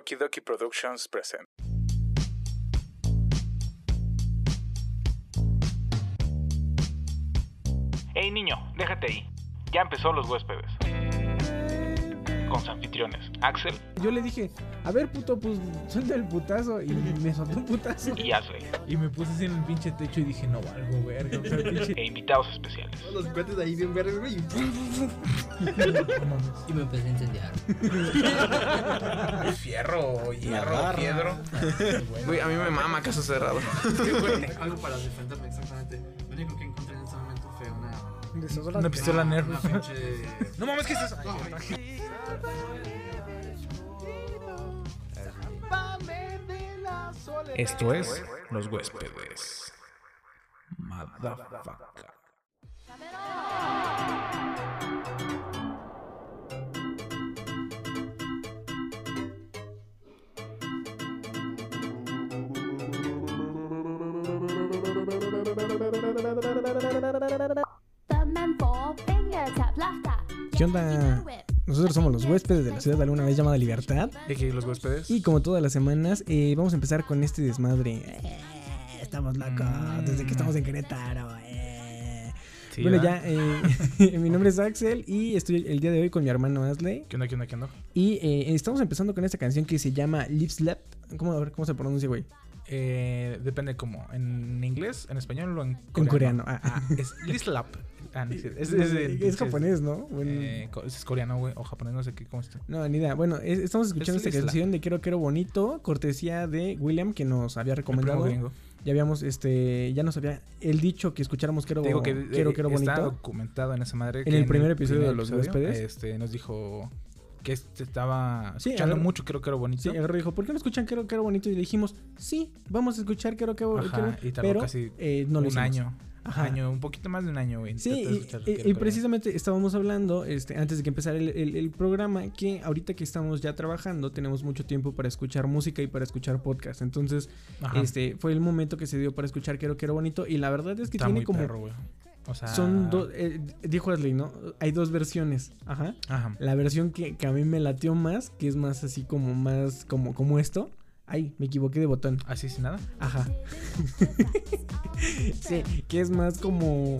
Okidoki Productions present. Hey niño, déjate ahí. Ya empezó los huéspedes. Con sus anfitriones, Axel Yo le dije, a ver, puto, pues suelta el putazo. Y me soltó un putazo. y Asley. Y me puse así en el pinche techo y dije, no valgo, verga. O sea, pinche. E invitados especiales. Los cohetes ahí bien verdes, güey. y me empecé a incendiar. Fierro, hierro, piedro. Güey, a mí me mama caso cerrado. Algo para defenderme exactamente. Lo único que encontré una. Una pistola Nerf. Una pinche. No mames, ¿qué es eso? Esto es Los Huéspedes. Motherfucker. ¿Qué onda? Nosotros somos los huéspedes de la ciudad alguna vez llamada Libertad. ¿Y aquí los huéspedes? Y como todas las semanas, eh, vamos a empezar con este desmadre. Eh, estamos locos desde que estamos en Querétaro. eh. Sí, bueno, ¿verdad? ya, eh, mi nombre es Axel y estoy el día de hoy con mi hermano Asley. ¿Qué onda, qué onda, qué onda? Y estamos empezando con esta canción que se llama Lip Slap. ¿Cómo, a ver, ¿cómo se pronuncia, güey? Eh, depende cómo. ¿En inglés, en español o en coreano? En coreano. Ah, Ah, es Lislap. Ah, no, es, es, es, de- Es japonés, ¿no? Bueno, Eh, es coreano, güey, o japonés, no sé qué, cómo está. No, ni idea. Bueno, es- estamos escuchando Es esta canción de Quiero Quiero Bonito, cortesía de William, que nos había El recomendado. Ya habíamos, este, ya nos había él dicho que escucháramos Quiero, Te digo que quiero, eh, quiero está Bonito. documentado en esa madre. En el primer episodio de Los Huéspedes. Este, nos dijo que este estaba Sí, escuchando mucho Quiero Quiero Bonito. Sí, agarró y dijo, ¿por qué no escuchan Quiero Quiero Bonito? Y le dijimos, sí, vamos a escuchar Quiero Quiero Ajá, y tardó pero casi eh, no un año. Ajá. año, un poquito más de un año, güey. Sí, y, precisamente estábamos hablando, este, antes de que empezara el, el- el programa, que ahorita que estamos ya trabajando, tenemos mucho tiempo para escuchar música y para escuchar podcast. Entonces, Ajá. este, fue el momento que se dio para escuchar Quiero Quiero Bonito. Y la verdad es que Está tiene como... perro. O sea, Son dos, eh, dijo Ashley, ¿no? Hay dos versiones. Ajá. Ajá. La versión que, que a mí me latió más, que es más así como más, como, como esto. Ay, me equivoqué de botón. Así sin nada. Ajá. sí, que es más como,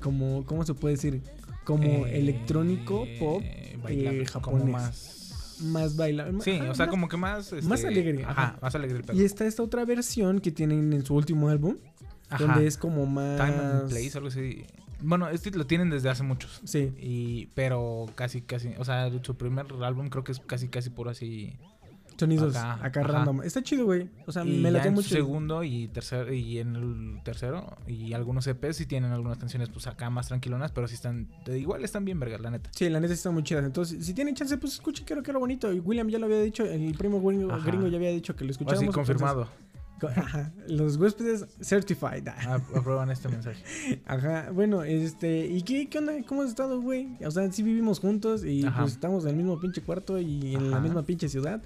como, ¿cómo se puede decir? Como Eh, electrónico, pop, bailable, eh, como japonés. más. más bailable. Sí, o sea, como que más. más este, alegre, Ajá, ajá. más alegre el pedo. Y está esta otra versión que tienen en su último álbum, Ajá. donde es como más... Time and Place, algo así. Bueno, este lo tienen desde hace muchos. Sí, Y, pero casi, casi, o sea, su primer álbum creo que es casi, casi puro así. sonidos Acá, random. Está chido, güey. O sea, y me latió en mucho. segundo y tercero, y en el tercero, y algunos EPs sí tienen algunas canciones, pues acá más tranquilonas, pero sí están, igual están bien vergas, la neta. Sí, la neta sí están muy chidas. Entonces, si tienen chance, pues escuchen Quiero Quiero Bonito. Y William ya lo había dicho, el primo gringo, ya había dicho que lo Así escucháramos. confirmado. entonces, ajá, los huéspedes certified. Ah, Aprueban este mensaje. Ajá, bueno, este, ¿y qué, qué onda? ¿Cómo has estado, güey? O sea, sí vivimos juntos y Ajá. pues estamos en el mismo pinche cuarto y en la misma pinche ciudad.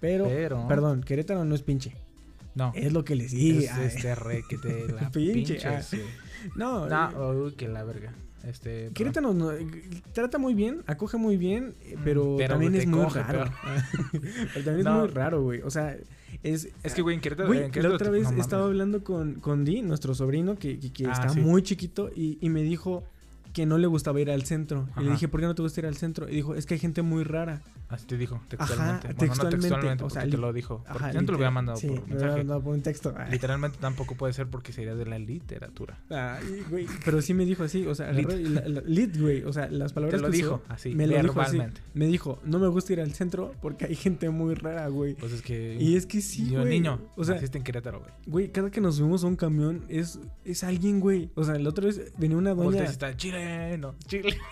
Pero, Pero. perdón, Querétaro no es pinche. No. Es lo que les digo. es este re que te la Pinche, pinche. ah. sí. No, No, eh, uy, que la verga. Este. Querétaro no- eh, trata muy bien, acoge muy bien, eh, pero, Mm, pero también es muy coge, raro. pero también No. es muy raro, güey. O sea, es... Es que, güey, en Querétaro. Güey, en la Querétaro otra te- vez no estaba hablando con, con Di, nuestro sobrino, que, que- que Ah, está sí. muy chiquito, y, y me dijo que no le gustaba ir al centro. Y le Ajá. dije, ¿por qué no te gusta ir al centro? Y dijo, es que hay gente muy rara. Así te dijo, Ajá, textualmente. bueno, textualmente, no textualmente, o sea, te lo dijo. Porque Ajá, yo no te lo había mandado sí, por me había mensaje. mandado por un texto. Ay, Literalmente tampoco puede ser porque sería de la literatura. ay, güey, pero sí me dijo así, o sea, y la- la- lit, güey, o sea, las palabras Te lo que dijo, usó, así, me lo dijo así. Me dijo, no me gusta ir al centro porque hay gente muy rara, güey. Pues es que. Y es que sí, yo, güey. niño, O sea, naciste en Querétaro, güey. güey, cada que nos subimos a un camión es, es alguien, güey. O sea, la otra vez venía una doña. Está chileno, chile.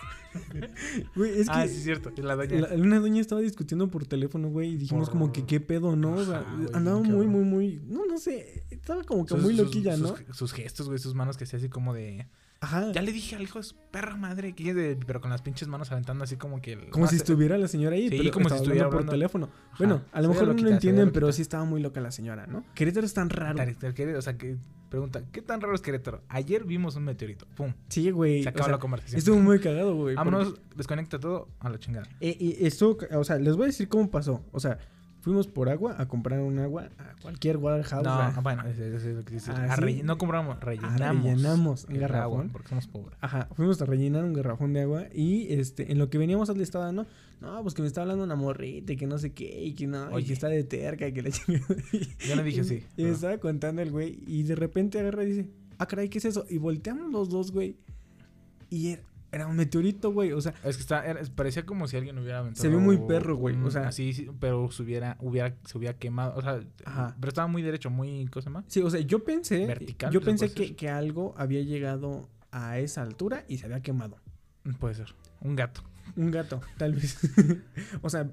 Güey, es que ah, sí, es cierto. La doña. la- una doña estaba discutiendo por teléfono, güey, y dijimos Por- como que qué pedo, ¿no? O sea, Ajá, güey, andaba muy, muy, muy. No, no sé. Estaba como que Sus- muy loquilla, sus, ¿no? Sus gestos, güey, sus manos que hacía así como de. Ajá. Ya le dije al hijo de su perra madre que pero con las pinches manos aventando así como que. el- Como no si estuviera la señora ahí, Sí, pero como si estuviera por hablando. teléfono. Ajá, Bueno, a lo mejor no lo entienden, pero loquita. sí estaba muy loca la señora, ¿no? Querétaro es tan raro. Tar- tar- O sea, que pregunta, ¿qué tan raro es Querétaro? Ayer vimos un meteorito. Pum. Sí, güey. Se o acaba sea, la conversación. Estuvo muy cagado, güey. Vámonos, desconecta todo a la chingada. Eh, y estuvo, o sea, les voy a decir cómo pasó. O sea, Fuimos por agua a comprar un agua a cualquier warehouse. No, a- bueno, es lo que dices. Ah, A ¿sí? relle- No compramos, rellenamos. rellenamos un agua, garrafón. porque somos pobres. Ajá, fuimos a rellenar un garrafón de agua y este, en lo que veníamos al estado, ¿no? No, pues que me está hablando una morrita y que no sé qué, y que no, y Oye. que está de terca y que la chingada. Yo no dije así. Y me estaba contando el güey y de repente agarra y dice, ah, caray, ¿qué es eso? Y volteamos los dos, güey. Y era, era un meteorito, güey. O sea, Es que está, era- parecía como si alguien hubiera aventado. Se ve muy perro, güey, o sea- Así, sí, pero se hubiera, hubiera, se hubiera quemado. O sea, Ajá. pero estaba muy derecho, muy. ¿Cómo se llama? sí, o sea, yo pensé, Vertical, yo pensé que, que algo había llegado a esa altura y se había quemado. Mm, Puede ser. Un gato. Un gato, tal vez. o sea,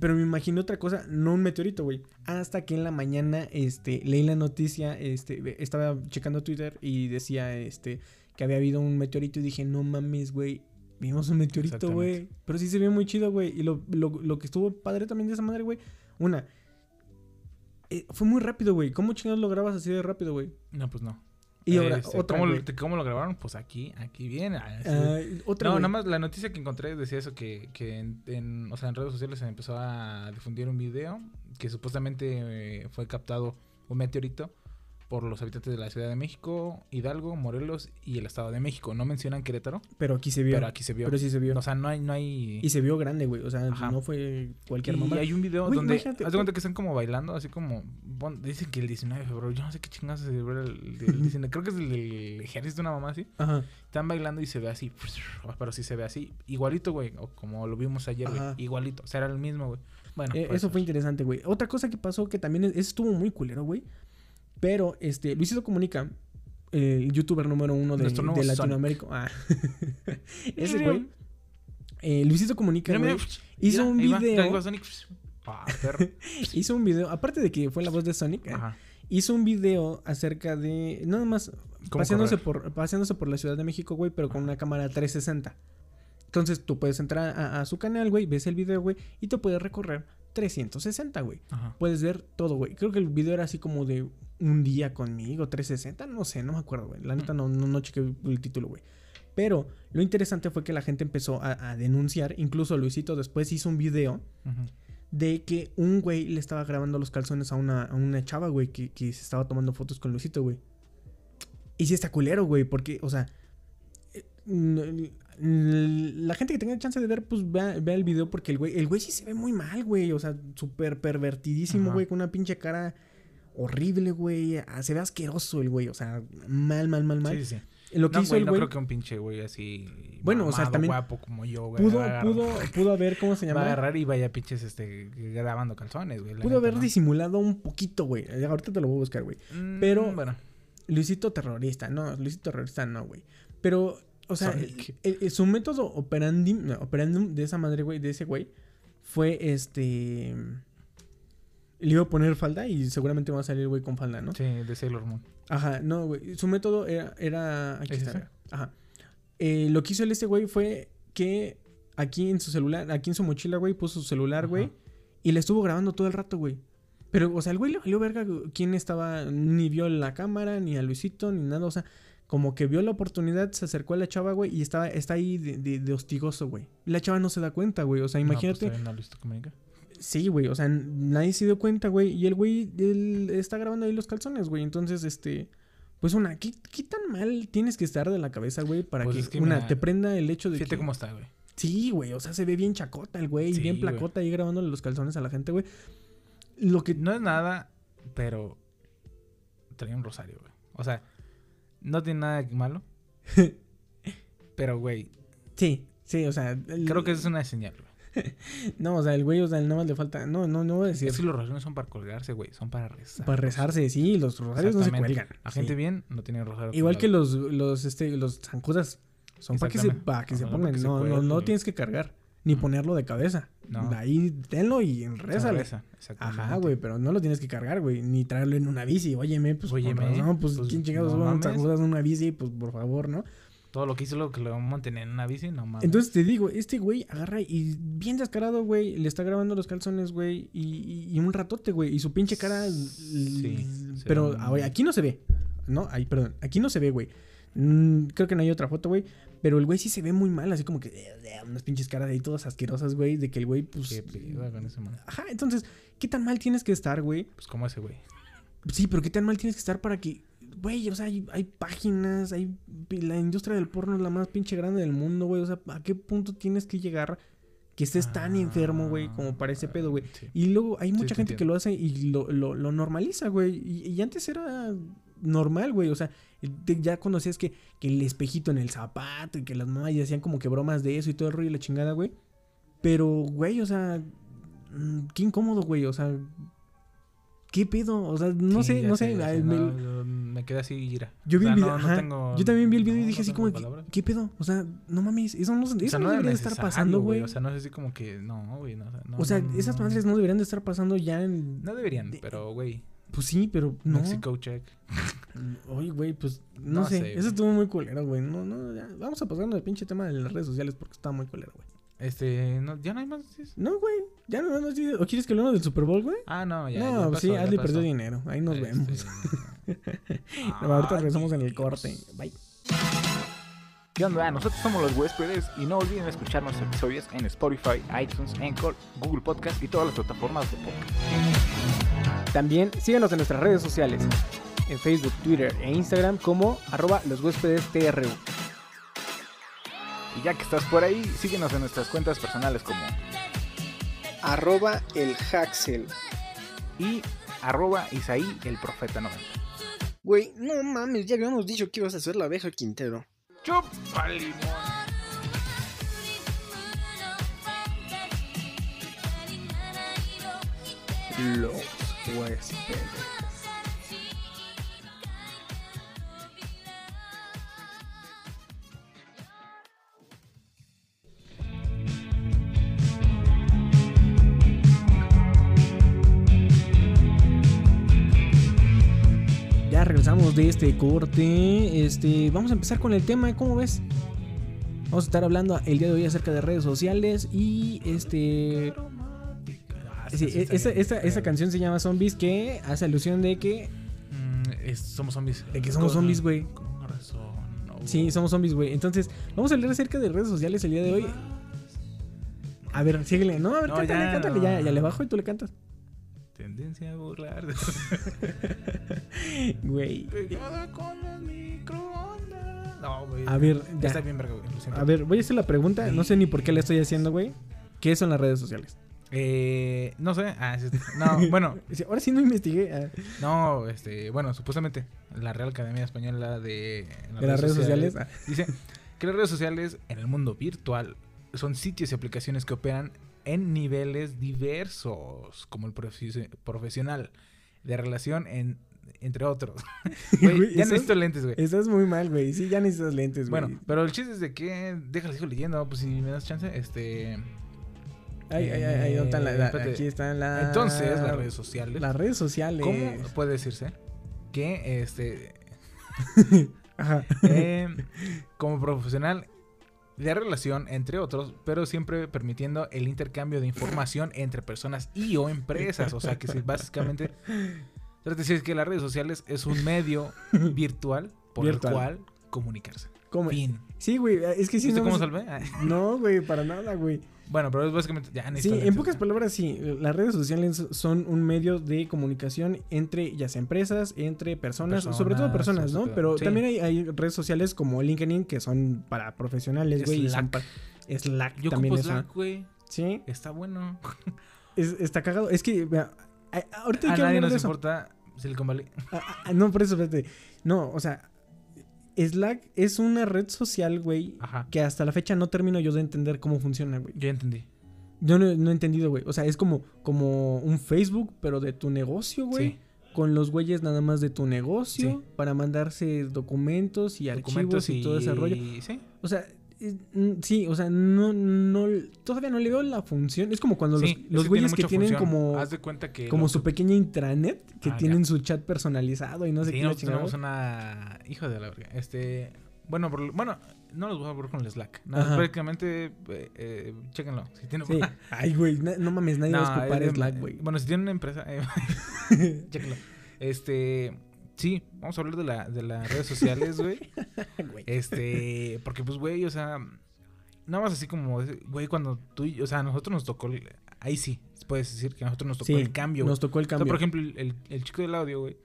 pero me imaginé otra cosa, no un meteorito, güey. Hasta que en la mañana, este, leí la noticia, este, estaba checando Twitter y decía, este, que había habido un meteorito y dije, no mames, güey. Vimos un meteorito, güey. Pero sí se ve muy chido, güey. Y lo, lo, lo que estuvo padre también de esa madre, güey. Una. eh, fue muy rápido, güey. ¿Cómo chingados lo grabas así de rápido, güey? No, pues no. Y ahora, Este, otra, ¿cómo, ¿Cómo lo grabaron? Pues aquí, aquí viene. así. Ah, otra, no, nada más la noticia que encontré decía eso, que, que en, en- o sea, en redes sociales se empezó a difundir un video que supuestamente eh, fue captado un meteorito por los habitantes de la Ciudad de México, Hidalgo, Morelos y el Estado de México. No mencionan Querétaro, Pero aquí se vio. pero aquí se vio. Pero sí se vio. O sea, no hay... No hay... y se vio grande, güey. O sea, Ajá. no fue cualquier y mamá. hay un video donde imagínate, haz de cuenta que están como bailando, así como dicen que el 19 de febrero, yo no sé qué chingados se celebra el, el- el 19, creo que es el ejército una mamá así. Ajá. Están bailando y se ve así, pero sí se ve así, igualito, güey, o como lo vimos ayer, güey, igualito, o sea, era el mismo, güey. Bueno, Eh, pues, eso fue interesante, güey. Otra cosa que pasó que también es- estuvo muy culero, güey. Pero, este, Luisito Comunica, el youtuber número uno de. Latinoamérica. Ah. Ese güey. eh, Luisito Comunica, Mira, mira, hizo mira, un video. ahí va Sonic. Ah, perro. hizo un video, aparte de que fue la voz de Sonic, eh, Ajá. hizo un video acerca de, nada más, ¿Cómo paseándose correr? por, paseándose por la Ciudad de México, güey, pero con una cámara 360. Entonces tú puedes entrar a, a su canal, güey, ves el video, güey, y te puedes recorrer 360, güey. Puedes ver todo, güey. Creo que el video era así como de un día conmigo, 360, no sé, no me acuerdo, güey. La neta no, no, no chequé el título, güey. Pero lo interesante fue que la gente empezó a, a denunciar, incluso Luisito después hizo un video de que un güey le estaba grabando los calzones a una, a una chava, güey, que, que se estaba tomando fotos con Luisito, güey. Y sí está culero, güey, porque, o sea, eh, la gente que tenga chance de ver, pues vea, vea el video porque el güey, el güey sí se ve muy mal, güey, o sea, súper pervertidísimo, Ajá. güey, con una pinche cara horrible, güey, ah, se ve asqueroso el güey, o sea, mal, mal, mal, mal. Sí, sí. Lo que No, hizo güey, el no güey creo que un pinche güey así. Bueno, o sea, también guapo como yo, güey. pudo, agarrar- pudo, pudo haber, ¿cómo se Va a llama? agarrar y vaya pinches este, grabando calzones, güey. Pudo haber ¿no? disimulado un poquito, güey. Ahorita te lo voy a buscar, güey. Mm, pero- Bueno, Luisito terrorista, no, Luisito terrorista no, güey. Pero, o sea, Sonic. el- el- su método operandi, no, operandum de esa madre, güey, de ese güey, fue este. Le iba a poner falda y seguramente va a salir, güey, con falda, ¿no? sí, de Sailor Moon. Ajá, no, güey. Su método era. era aquí ¿Es está. ese? Ajá. Eh, lo que hizo el este güey fue que aquí en su celular, aquí en su mochila, güey, puso su celular, Ajá. güey, y le estuvo grabando todo el rato, güey. Pero, o sea, el güey le valió verga quién estaba, ni vio la cámara, ni a Luisito, ni nada, o sea, como que vio la oportunidad, se acercó a la chava, güey, y estaba, está ahí de, de- de hostigoso, güey. La chava no se da cuenta, güey, o sea, pues, imagínate. no comunicar. Sí, güey, o sea, nadie se dio cuenta, güey. Y el güey él está grabando ahí los calzones, güey. Entonces, este. Pues una, ¿qué, qué tan mal tienes que estar de la cabeza, güey? Para Pues que, es que una, mira, te prenda el hecho de Fíjate que. cómo está, güey. Sí, güey, o sea, se ve bien chacota el güey, Sí, bien güey. placota ahí grabándole los calzones a la gente, güey. Lo que. No es nada, pero traía un rosario, güey. O sea, no tiene nada de malo. pero, güey, Sí, sí, o sea. el- creo que es una señal, güey. No, o sea, el güey, o sea, nada más le falta. No, no, no voy a decir. Es que los rosarios no son para colgarse, güey. Son para rezar. Para rezarse, sí, los rosarios no se cuelgan. La sí. gente bien no tiene rosario. Igual que los, los, este, los zancudas. Son para que se, para que se Ajá, pongan. para que se No, no, no tienes que cargar. Ni ponerlo de cabeza. No. Ahí tenlo y Se rézale. reza, exactamente. Ajá, güey, pero no lo tienes que cargar, güey. Ni traerlo en una bici. Óyeme, pues. Óyeme, no, pues, pues, ¿quién chingados no va a mames. zancudas en una bici? Pues, por favor, ¿no? Todo lo que hizo lo que lo vamos a mantener en una bici, no mames. Entonces te digo, este güey agarra y bien descarado, güey, le está grabando los calzones, güey, y, y- un ratote, güey, y su pinche cara. Sí, pero ve aquí no se ve, ¿no? Ahí, perdón, aquí no se ve, güey. Mm, creo que no hay otra foto, güey. Pero el güey sí se ve muy mal, así como que eh, eh, unas pinches caras ahí todas asquerosas, güey. De que el güey, pues. Qué pedo con ese man. Ajá, entonces, ¿qué tan mal tienes que estar, güey? Pues como ese güey. Sí, pero ¿qué tan mal tienes que estar para que. Güey, o sea, hay, hay páginas, hay. La industria del porno es la más pinche grande del mundo, güey. O sea, ¿a qué punto tienes que llegar que estés tan enfermo, güey, como para ese pedo, güey? Sí. Y luego hay mucha te gente que lo hace y lo, lo, lo normaliza, güey. Y, y antes era normal, güey. O sea, te- ya conocías que, que el espejito en el zapato y que las mamás ya hacían como que bromas de eso y todo el rollo y la chingada, güey. Pero, güey, o sea, mm, qué incómodo, güey. O sea, ¿qué pedo? O sea, no Sí, sé, no sé. sé, me- no, yo me quedé así ira. yo vi O sea, el video, no- no ajá, tengo- yo también vi el video y dije así como, que, palabras. ¿qué pedo? O sea, no mames, eso no, eso O sea, no debería de estar pasando, güey. O sea, no es así como que, no, güey, no, o sea, esas madres no deberían de estar pasando ya en... No deberían, de- pero, güey, Pues sí, pero no. Mexico check. Oye, güey, pues no, No sé. sé, Eso estuvo muy culero, güey. No, no, ya. Vamos a pasarnos el pinche tema de las redes sociales porque está muy culero, güey. Este, no, ya no hay más. noticias? No, güey. Ya no, no, sí. ¿O quieres que hablemos del Super Bowl, güey? Ah, no, ya. no, ya sí, ya Adley pasó. perdió dinero. Ahí nos Este, vemos. No, ahorita ay, regresamos en el corte. Bye. ¿Qué onda? Nosotros somos los huéspedes y no olviden escuchar nuestros episodios en Spotify, iTunes, Anchor, Google Podcast y todas las plataformas de podcast. También síguenos en nuestras redes sociales. En Facebook, Twitter e Instagram como arroba los huéspedes TRU. Y ya que estás por ahí, síguenos en nuestras cuentas personales como arroba el Haxel. y arroba Isaí el Profeta 90. Güey, no mames, ya habíamos dicho que ibas a hacer la abeja Quintero. ¡Chupa limón! Los huéspedes. Ya regresamos de este corte. Este, vamos a empezar con el tema, ¿cómo ves? Vamos a estar hablando el día de hoy acerca de redes sociales y este Sí, esta, esta, canción se llama Zombies que hace alusión de que Mm, es- somos zombies. De que somos zombies, güey. Sí, somos zombies, güey. Entonces, vamos a hablar acerca de redes sociales el día de hoy. A ver, síguele. No, a ver, No, cántale, ya, cántale, no. ya, ya le bajo y tú le cantas. Tendencia a burlar. Güey. Pegada con los microondas. No, güey. A ver, ya. Está bien, verga, güey. A ver, voy a hacer la pregunta. No sé ni por qué la estoy haciendo, güey. ¿Qué son las redes sociales? Eh, no sé. Ah, sí, no, bueno, Ahora sí no investigué. ah, no, este, bueno, supuestamente la Real Academia Española de, de las redes sociales. ah. dice que las redes sociales en el mundo virtual son sitios y aplicaciones que operan en niveles diversos, como el profe- profesional, de relación, en, entre otros. Güey, Güey, ya necesito lentes, güey. Estás muy mal, güey. Sí, ya necesitas lentes, güey. Bueno, pero el chiste es de que, déjale, sigo leyendo, pues si me das chance, este... Ay, ay, ay, ay, ¿dónde están la- la- aquí están las... Entonces, las redes sociales. Las redes sociales. ¿Cómo puede decirse que este Ajá. eh, como profesional de relación entre otros, pero siempre permitiendo el intercambio de información entre personas y o empresas, o sea que si básicamente de decir que las redes sociales es un medio virtual por Virtual. el cual comunicarse. ¿Cómo? Fin. Sí, güey. Es que sí, ¿Viste no, cómo salvé? Ah, No, güey, para nada, güey. Bueno, pero es básicamente ya Sí, en pocas palabras, sí. Las redes sociales son un medio de comunicación entre ya sea empresas, entre personas, sobre todo Personas, ¿no? todo. Pero Sí. también hay, hay redes sociales como LinkedIn que son para profesionales, güey. Slack. pa- Slack Yo también es Slack, güey. Sí, Está bueno. es- está cagado. Es que, vea, a- ahorita hay A que nadie nos de eso. importa Silicon Valley. Ah, ah, no, por eso, espérate. No, o sea, Slack es una red social, güey, que hasta la fecha no termino yo de entender cómo funciona, güey. Yo entendí. Yo no, no he entendido, güey. O sea, es como, como un Facebook, pero de tu negocio, güey. Sí. Con los güeyes nada más de tu negocio Sí. para mandarse documentos y archivos y, todo ese rollo. Sí. O sea, sí, o sea, no, no, todavía no le veo la función. Es como cuando Sí, los, güeyes tiene que tienen función. como, Haz de cuenta que. como su que- pequeña intranet, que Ah, tienen ya. su chat personalizado y no sé Sí, qué. nosotros tenemos una. Hijo de la verga. Este. Bueno, por- bueno, no los voy a ver con el Slack. No, prácticamente. Eh, eh, chéquenlo. Si tienen. Sí. Ay, güey, no mames, nadie va a ocupar Slack, güey. Bueno, si tienen una empresa. eh, chéquenlo. Este. Sí, vamos a hablar de, la, de las redes sociales, güey. Este, porque pues, güey, o sea, nada más así como, güey, cuando tú, y- o sea, a nosotros nos tocó, el- ahí sí, puedes decir que a nosotros nos tocó Sí, el cambio. Nos tocó el O sea, cambio. por ejemplo, el, el- el chico del audio, güey,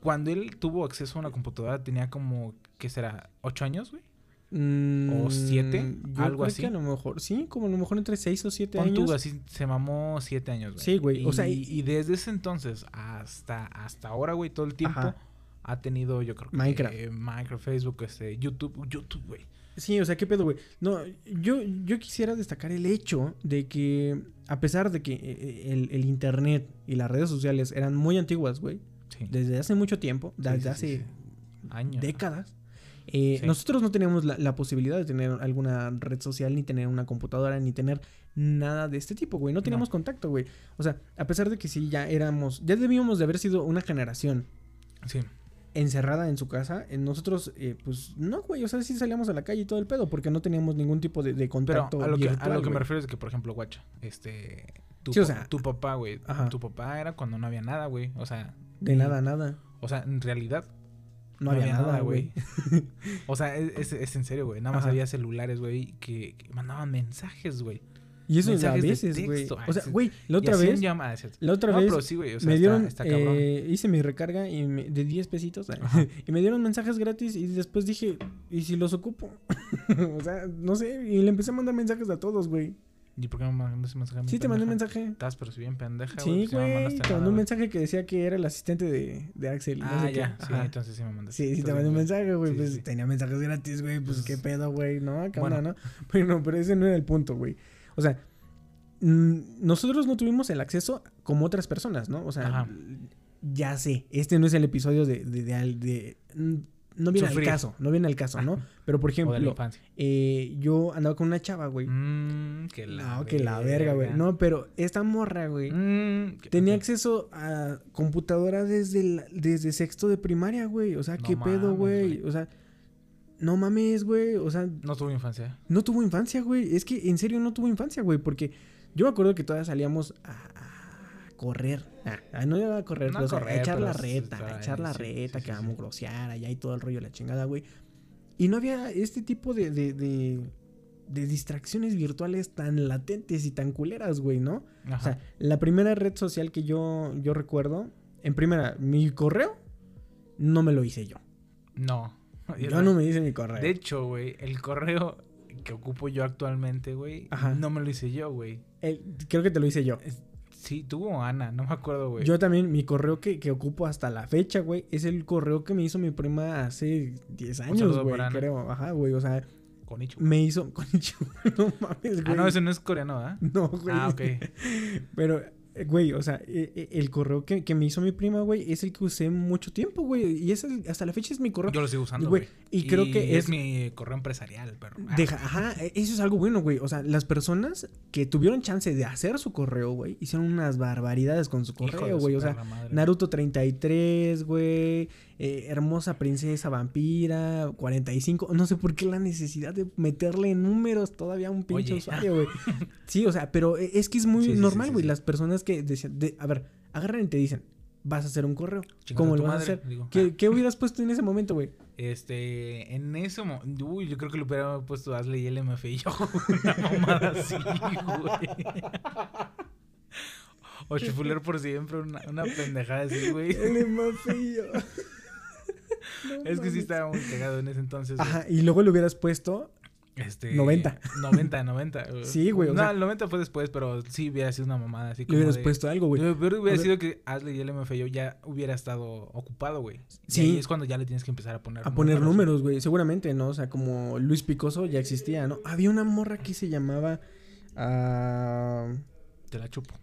cuando él tuvo acceso a una computadora tenía como, ¿qué será? ¿Ocho años, güey? Mm, o siete, yo algo creo así. que a lo mejor, sí, como a lo mejor entre 6 o 7 Pon años. tú, así se mamó siete años, güey. Sí, güey, o sea, y, y- desde ese entonces hasta, hasta ahora, güey, todo el tiempo Ajá. ha tenido, yo creo que Minecraft. eh, Minecraft, Facebook, este, YouTube, YouTube, güey. Sí, o sea, ¿qué pedo, güey? No, yo, yo quisiera destacar el hecho de que, a pesar de que eh, el, el internet y las redes sociales eran muy antiguas, güey, Sí. desde hace mucho tiempo, desde sí, sí, hace. Años. décadas, eh, Sí. nosotros no teníamos la, la posibilidad de tener alguna red social, ni tener una computadora, ni tener nada de este tipo, güey. No teníamos contacto, güey. O sea, a pesar de que sí, ya éramos, ya debíamos de haber sido una generación Sí. encerrada en su casa, eh, nosotros, eh, pues, no, güey, o sea, sí salíamos a la calle y todo el pedo, porque no teníamos ningún tipo de, de Pero contacto a lo, que, a virtual, lo que me refiero es que, por ejemplo, guacha, este... Tu, Sí, o sea, tu papá, güey. Tu papá era cuando no había nada, güey. O sea... De nada nada. O sea, en realidad... No, había, nada, güey. o sea, es, es- es en serio, güey. Nada más Ajá. había celulares, güey, que, que mandaban mensajes, güey. Y eso a Mensajes de veces, güey. texto. O sea, güey, la otra vez, es la otra No, vez pero sí, güey. O sea, me dieron, está, eh, hice mi recarga y me- de 10 pesitos Ajá. y me dieron mensajes gratis y después dije, ¿y si los ocupo? o sea, no sé, y le empecé a mandar mensajes a todos, güey. ¿Y por qué me mandaste mensaje? Sí, te mandé un mensaje. Estás, pero si bien pendeja, Sí, pues, no güey, mandaste te mandé un mensaje que decía que era el asistente de, de Axel. no Ah, qué. ya. Sí, Ajá. entonces sí me mandaste. Sí, sí, te mandé un mensaje, güey. Sí, pues sí. tenía mensajes gratis, güey. Pues Pues, qué pedo, güey. No, ¿qué bueno. no? Bueno, pero ese no era el punto, güey. O sea, mm, nosotros no tuvimos el acceso como otras personas, ¿no? O sea, Ajá. ya sé, este no es el episodio de. de, de, al- de- no viene Sufrir. al caso, no viene al caso, ¿no? Pero por O de la ejemplo, infancia. eh, yo andaba con una chava, güey. Mmm, que la no, que la verga, güey. No, pero esta morra, güey. Mm, Tenía acceso a computadora desde, la- desde sexto de primaria, güey. O sea, No ¿qué pedo, mames, güey? güey. O sea, no mames, güey. O sea, No tuvo infancia. no tuvo infancia, güey. Es que en serio no tuvo infancia, güey. Porque yo me acuerdo que todavía salíamos a correr. Ah, no iba a correr, No pero, a o sea, a correr, echar pero la reta, a echar la sí, reta, sí, que sí, vamos sí. grosear, allá y todo el rollo de la chingada, güey. Y no había este tipo de, de, de, de distracciones virtuales tan latentes y tan culeras, güey, ¿no? Ajá. O sea, la primera red social que yo, yo recuerdo, en primera, mi correo, no me lo hice yo. no. Yo no me hice mi correo. De hecho, güey, el correo que ocupo yo actualmente, güey, no me lo hice yo, güey. Creo que te lo hice yo. Sí, tuvo Ana, no me acuerdo, güey. Yo también, mi correo que, que ocupo hasta la fecha, güey, es el correo que me hizo mi prima hace 10 años, güey, creo. Ajá, güey, o sea, Con Ichu. me hizo... Con no mames, güey. Ah, no, ese no es coreano, ¿ah? No, güey. Ah, ok. Pero, güey, o sea, eh, eh, el correo que, que me hizo mi prima, güey, es el que usé mucho tiempo, güey. Y es el- hasta la fecha es mi correo. Yo lo sigo usando, Güey, y creo que es- mi correo empresarial, pero... ah, Deja, ajá, e- eso es algo bueno, güey. O sea, las personas que tuvieron chance de hacer su correo, güey, hicieron unas barbaridades con su correo, güey. O sea. Naruto 33, güey. Eh, hermosa princesa vampira, 45. No sé por qué la necesidad de meterle números todavía a un pinche Oye. usuario, güey. Sí, o sea, pero e- es que es muy Sí, sí, sí, normal, güey. sí. Las personas que decían, de- a ver, agarran y te dicen, vas a hacer un correo. ¿Cómo lo vas a hacer? digo. ¿Qué, Ah, qué hubieras puesto en ese momento, güey? Este, en ese momento... Uy, yo creo que le hubiera puesto Ashley y el MFI yo. Una mamada así, güey. O Chifuler por siempre, una, una pendejada así, güey. El más feo. Es que sí estaba muy cagado en ese entonces. güey. Ajá, y luego le hubieras puesto. Este, 90. 90, 90. Sí, güey, o no, sea- el 90 fue después, pero sí hubiera sido una mamada así Le como hubieras de- puesto algo, güey. Pero hubiera sea- sido que Ashley y el MFyo ya hubiera estado ocupado, güey. Sí. Sí. es cuando ya le tienes que empezar a poner A poner números, güey. Seguramente, ¿no? O sea, como Luis Picoso ya existía, ¿no? Había una morra que se llamaba. ah, Te la chupo.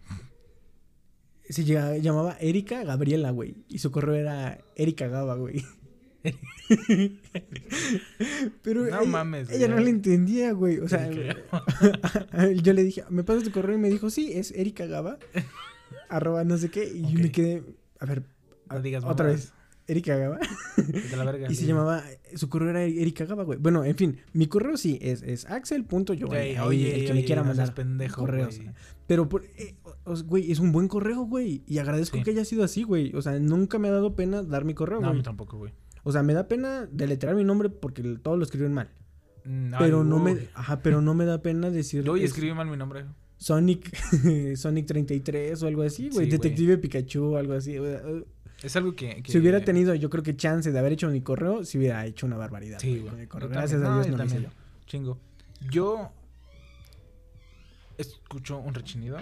se lla- llamaba Erika Gabriela, güey. Y su correo era Erika Gaba, güey. Pero No ella, mames, ella no le entendía, güey. O sea, yo le dije, ¿me pasas tu correo? Y me dijo, sí, es Erika Gaba. arroba no sé qué. Y yo me quedé. A ver, No digas otra vez. Erika Gaba. De la verga. Y se llamaba, su correo era Erika Gaba, güey. Bueno, en fin, mi correo sí es, es axel.yo. Ahí, oye, el que oye, me quiera no mandar pendejo, correos. güey. Pero, por- eh, güey, es un buen correo, güey. Y agradezco Sí. que haya sido así, güey. O sea, nunca me ha dado pena dar mi correo, No, a güey. mí tampoco, güey. O sea, me da pena deletrear mi nombre porque todos lo escriben mal. Mm, ay, Pero no me, ajá, pero no me da pena decir Yo hoy es escribí mal mi nombre. Sonic, Sonic 33 o algo así, güey. Sí. Detective Pikachu o algo así. Es algo que... que- Si hubiera tenido, yo creo que chance de haber hecho mi correo, si hubiera hecho una barbaridad. Sí, güey, Gracias a Dios no lo hice. Chingo. Yo escucho un rechinido.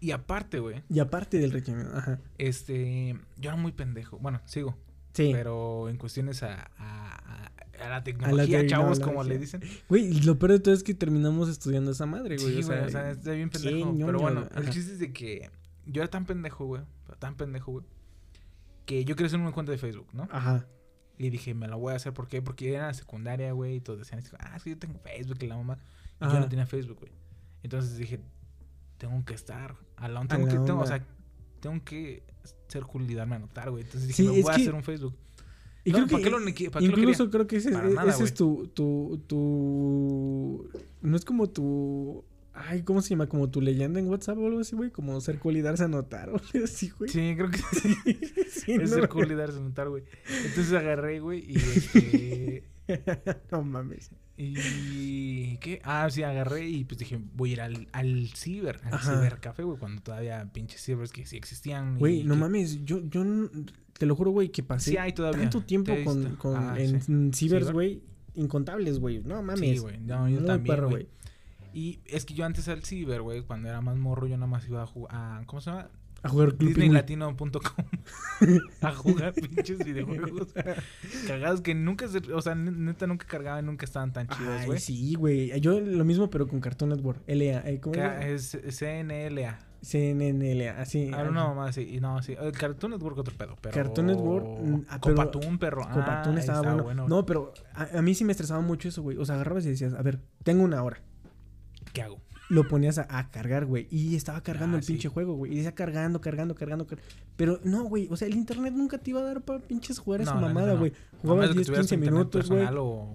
Y aparte, güey, Y aparte del rechino, ajá. este... Yo era muy pendejo. Bueno, sigo. Sí. Pero en cuestiones a, a, a- a la tecnología, chavos, como le dicen. Güey, lo peor de todo es que terminamos estudiando esa madre, güey. Sí, o sea, güey, o sea, está bien pendejo. ñoño, Pero bueno, el chiste es de que yo era tan pendejo, güey. Tan pendejo, güey. Que yo quería hacer una cuenta de Facebook, ¿no? Ajá. Y dije, me la voy a hacer. ¿Por qué? Porque era en la secundaria, güey. Y todos decían, ah, es que yo tengo Facebook y la mamá. Y yo no tenía Facebook, güey. Entonces dije, tengo que estar a la A Tengo que, tengo, o onda. sea, tengo que ser cool y darme a notar, güey. Entonces dije, Sí, me es voy a que- hacer un Facebook. Y No, creo ¿para que qué lo, qué incluso creo que ese, Para e- nada, ese es tu, tu, tu... No es como tu... Ay, ¿cómo se llama? Como tu leyenda en WhatsApp o algo así, güey. Como ser cool y darse a notar o algo así, güey. Sí, creo que sí. Sí, es no, ser cool y darse a notar, güey. Entonces agarré, güey, y este... no mames. Y... ¿Qué? Ah, sí, agarré y pues dije, voy a ir al, al ciber, al Ajá. cibercafé, güey, cuando todavía pinches cibers que sí existían. Güey, no que- mames. Yo, yo te lo juro, güey, que pasé Sí hay todavía. tanto tiempo con, con Ah, en, sí. en cibers, ¿Ciber? güey. Incontables, güey. No mames. Sí, güey. No, yo Muy también, perro, güey. Y es que yo antes al ciber, güey, cuando era más morro, yo nada más iba a jugar... ¿Cómo se llama? A jugar Club. DisneyLatino.com a jugar pinches videojuegos cagados que nunca se, o sea, ne- neta nunca cargaban, nunca estaban tan chidos, güey. sí, güey. Yo lo mismo, pero con Cartoon Network. LA. eh, ¿Cómo Ca- era? Es CNLA. CNNLA. Así. Ahora una mamá así. Y no, sí. El Cartoon Network otro pedo, pero. Cartoon Network, mm, ah, pero- Copatún, perro. Copatún Ah, estaba bueno. No, pero a, a mí sí me estresaba mucho eso, güey. O sea, agarrabas y decías, a ver, tengo una hora. ¿Qué hago? Lo ponías a, a cargar, güey. Y estaba cargando Ah, el sí. pinche juego, güey. Y decía cargando, cargando, cargando, car- Pero no, güey. O sea, el internet nunca te iba a dar para pinches jugar esa No, mamada, no. Jugabas que 10, tuvieras 15 internet minutos, güey.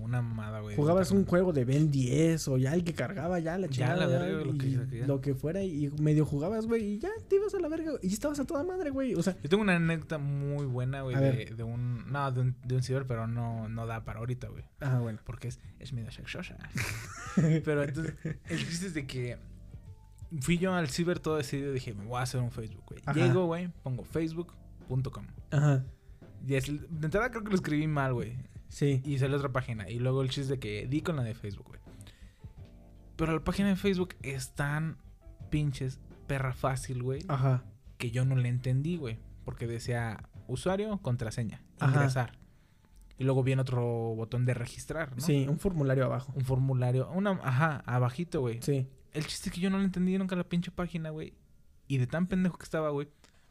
una mamada, güey. Jugabas un juego de Ben 10 o ya el que cargaba ya la Ya, chingada. la ya, verga, lo que lo que fuera y medio jugabas, güey, y ya te ibas a la verga y estabas a toda madre, güey. O sea, Yo tengo una anécdota muy buena, güey, de, un. No, de un, de un ciber, pero no, no da para ahorita, güey. ah, bueno. Porque es, es medio sexosa. pero entonces, el chiste es de que fui yo al ciber todo decidido y dije, me voy a hacer un Facebook, güey. Llego, güey, pongo facebook.com. Ajá. Y es, de entrada creo que lo escribí mal, güey. Sí. Y salió otra página. Y luego el chiste de que di con la de Facebook, güey. Pero la página de Facebook es tan pinches perra fácil, güey, Ajá. que yo no le entendí, güey. Porque decía usuario, contraseña, Ajá. ingresar. Y luego viene otro botón de registrar, ¿no? Sí, un formulario abajo. Un formulario, una, ajá, abajito, güey. Sí. El chiste es que yo no le entendí nunca la pinche página, güey. Y de tan pendejo que estaba, güey,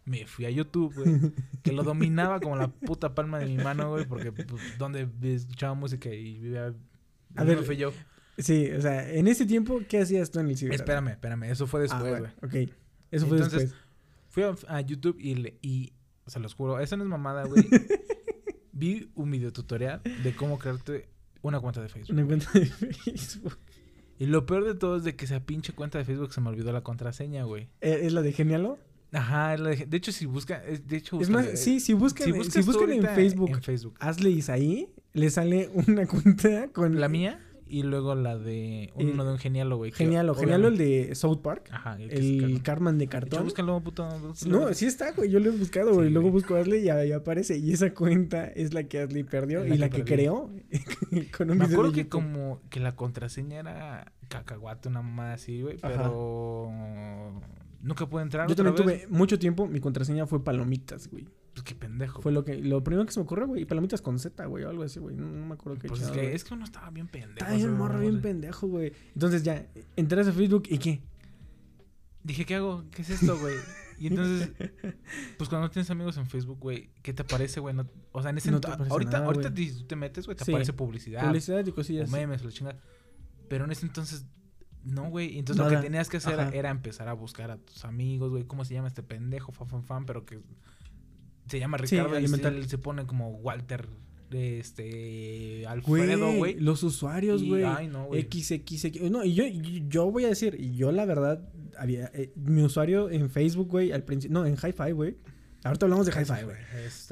me fui a YouTube, güey. que lo dominaba como la puta palma de mi mano, güey. Porque, pues, donde escuchaba música y vivía... A ver, fui yo. Sí, o sea, en ese tiempo, ¿qué hacías tú en el ciber? Espérame, espérame. Eso fue Ah, después, güey. ok. Eso fue Entonces, después. Fui a, a YouTube y, le- y... Se los juro, eso no es mamada, güey. Vi un video tutorial de cómo crearte una cuenta de Facebook. Una cuenta de Facebook. Y lo peor de todo es de que esa pinche cuenta de Facebook se me olvidó la contraseña, güey. ¿Eh, ¿Es la de Genialo? Ajá, de, hecho si busca, es- de hecho Es más, eh, sí, si buscan, si si buscas buscan en Facebook, en Facebook, hazle Isaí, le sale una cuenta con... la mía y luego la de uno de un genialo, güey. que Genialo, Genialo el de South Park. Ajá, el, El es Carman de Cartón. búscalo, puto. búscalo. No, sí está, güey. Yo lo he buscado, güey. Sí, Luego busco Ashley y ahí aparece. Y esa cuenta es la que Ashley perdió la y la que creó con un Me acuerdo que como que la contraseña era cacahuate, una mamada así, güey, Ajá. Nunca pude entrar Yo otra también vez. tuve mucho tiempo. Mi contraseña fue palomitas, güey. Pues qué pendejo. Fue lo que lo primero que se me ocurrió, güey. Palomitas con Z, güey. O algo así, güey. No, no me acuerdo qué Pues es que, es que uno estaba bien pendejo. Está bien morro, no bien pendejo, güey. Entonces ya, entras a Facebook y qué. Dije, ¿qué hago? ¿Qué es esto, güey? Y entonces, pues cuando tienes amigos en Facebook, güey, ¿qué te aparece, güey? No- o sea, en ese No te ahorita, nada, ahorita tú te metes, güey, te Sí. aparece publicidad, Publicidad y cosillas. o memes, o la chingada. Pero en ese entonces, no, güey. Entonces lo que tenías que hacer era empezar a buscar a tus amigos, güey, ¿cómo se llama este pendejo? Fan, fan, fan, pero que se llama Sí, Ricardo y él se pone como Walter, este, Alfredo, güey. los usuarios, güey. ay, no, güey. XXX. No, y yo, yo voy a decir, y yo la verdad, había, eh, mi usuario en Facebook, güey, al principio, no, en Hi-Fi, güey. Ahorita hablamos de Hi-Fi, güey.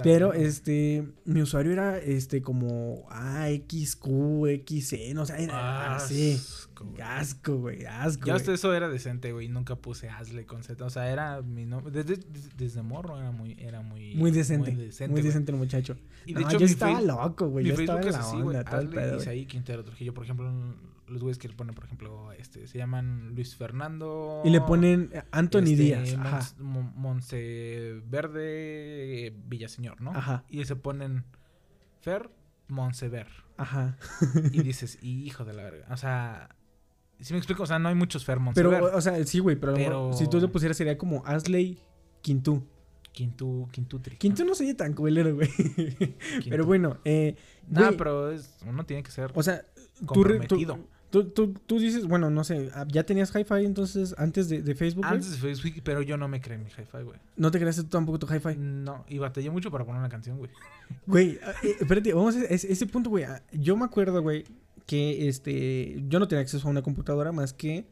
Pero bien. este, mi usuario era este como AXQ, XC, no sé, era así. Asco, güey. Asco, güey, asco. Ya hasta eso era decente, güey. Nunca puse Asle con Z. O sea, era mi nombre. Desde, desde, desde morro era muy, era muy. Muy decente. Muy decente. Muy güey. decente el muchacho. Y de no, hecho, yo estaba loco, güey. Yo estaba en la así, onda, todo el Asle, pedo. Isaí, Quintero, Trujillo. Por ejemplo, los güeyes que le ponen, por ejemplo, este, se llaman Luis Fernando. Y le ponen Anthony este, Díaz. Ajá. Mon- Monteverde Villaseñor, ¿no? Ajá. Y se ponen Fer Monsever. Ajá. Y dices, hijo de la verga. O sea, si me explico, o sea, no hay muchos Fer Pero, Monsever. o sea, sí, güey, pero, Pero- si tú le pusieras sería como Asley Quintú. Quintu, Quintutri. Quintú no soy tan culero, güey. Pero bueno, eh, güey, pero es, uno tiene que ser o sea, tú, re- tú, comprometido. Tú, tú, tú dices, bueno, no sé, ah, ya tenías Hi-Fi entonces antes de, de Facebook, güey? Antes de Facebook, pero yo no me creé en mi hi-fi, güey. ¿No te creaste tú tampoco tu Hi-Fi? No, y batallé mucho para poner una canción, güey. Güey, ah, eh, espérate, vamos a ese, ese punto, güey. ah, Yo me acuerdo, güey, que este, yo no tenía acceso a una computadora más que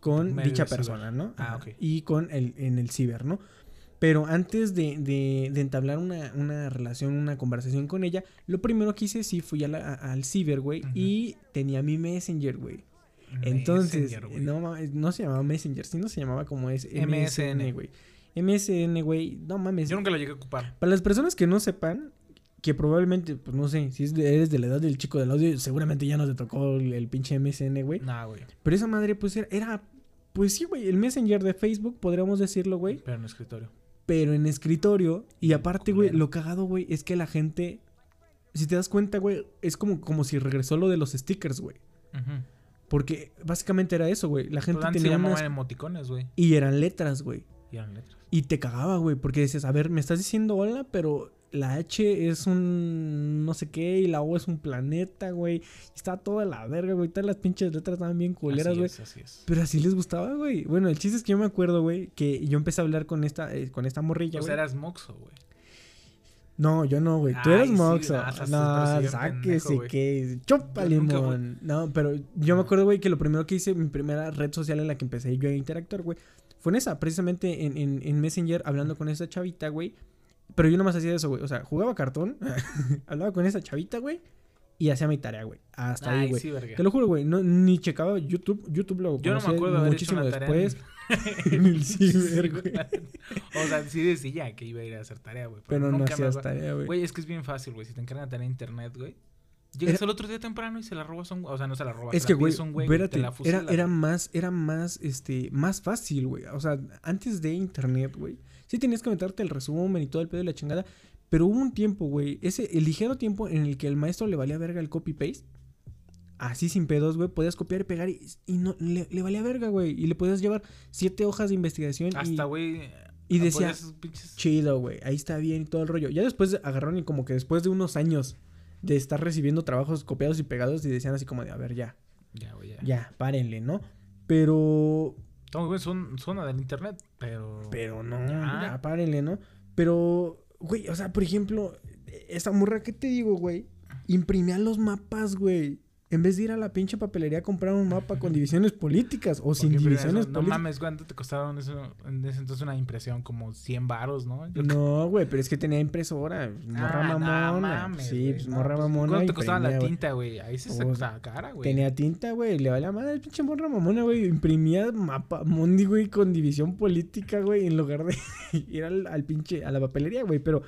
con Medio dicha ciber. persona, ¿no? Ah, ok. Y con el, en el ciber, ¿no? Pero antes de, de, de entablar una, una relación, una conversación con ella, lo primero que hice sí fui a la- a- al ciber, güey, y tenía mi Messenger, güey. Entonces, Messenger, güey. no, no se llamaba Messenger, sino se llamaba como es MSN. Güey. MSN, güey, no mames. Yo nunca lo llegué a ocupar. Para las personas que no sepan, que probablemente, pues no sé, si es de- eres de la edad del chico del audio, seguramente ya no te tocó el, el pinche MSN, güey. Nah, güey. Pero esa madre, pues era, era, pues sí, güey, el Messenger de Facebook, podríamos decirlo, güey. Pero en el escritorio. Pero en escritorio. Y aparte, güey, lo cagado, güey, es que la gente, si te das cuenta, güey, es como, como si regresó lo de los stickers, güey. Porque básicamente era eso, güey. La gente Pues se tenía llamaban unas... emoticones, güey. Y eran letras, güey. Y eran letras. Y te cagaba, güey, porque dices, a ver, me estás diciendo hola, pero la H es un no sé qué y la O es un planeta, güey. Está toda la verga, güey. Todas las pinches letras estaban bien culeras, güey. es, así es. Pero así les gustaba, güey. Bueno, el chiste es que yo me acuerdo, güey, que yo empecé a hablar con esta, eh, con esta morrilla, O güey. sea, eras moxo, güey. No, yo no, güey. Tú eres sí, moxo. no, bien sáquese que... Limón. No, pero yo me acuerdo, güey, que lo primero que hice, mi primera red social en la que empecé yo a interactuar, güey, fue en esa, precisamente en, en, en Messenger, hablando con esa chavita, güey. Pero yo nomás hacía eso, güey. O sea, jugaba cartón, hablaba con esa chavita, güey, y hacía mi tarea, güey. Hasta ahí, güey. sí. Te lo juro, güey. No, ni checaba YouTube. YouTube lo Yo no me acuerdo haber hecho muchísimo tarea. después. en- en el ciber, güey. O sea, sí decía que iba a ir a hacer tarea, güey. Pero no nunca me hacías tarea, güey. Güey, es que es bien fácil, güey. Si te encargan tarea en internet, güey. Llegas Era- el otro día temprano y se la robas a un... O sea, no se la robas. Es que, güey, espérate, era, era más, era más, este, más fácil, güey. O sea, antes de internet, güey. Sí tenías que meterte el resumen y todo el pedo de la chingada. Pero hubo un tiempo, güey. Ese, el ligero tiempo en el que el maestro le valía verga el copy-paste. Así sin pedos, güey. Podías copiar y pegar y, y no, le, le valía verga, güey. Y le podías llevar siete hojas de investigación. y- Hasta, güey... y decía, podías pinches- chido, güey. Ahí está bien y todo el rollo. Ya después agarraron y como que después de unos años de estar recibiendo trabajos copiados y pegados y decían así como de, a ver, ya, Ya, güey, ya. ya, párenle, ¿no? Pero bien, son, suena del internet, pero... Pero no, Ya. ya, párenle, ¿no? Pero, güey, o sea, por ejemplo, esa morra que te digo, güey, imprimía los mapas, güey. En vez de ir a la pinche papelería a comprar un mapa con divisiones políticas o sin divisiones eso- No políticas. mames, ¿cuánto te costaron eso en ese entonces una impresión? Como 100 varos, ¿no? Yo- No, güey, pero es que tenía impresora. Morra Ah, no mamona. mames, sí, pues no, morra pues, mamona. ¿Cuánto te costaba la tinta, güey? Ahí se Oh, saca cara, güey. Tenía tinta, güey. Le valía madre el pinche morra mamona, güey. Imprimía mapa mundi, güey, con división política, güey, en lugar de ir al, al pinche, a la papelería, güey. Pero,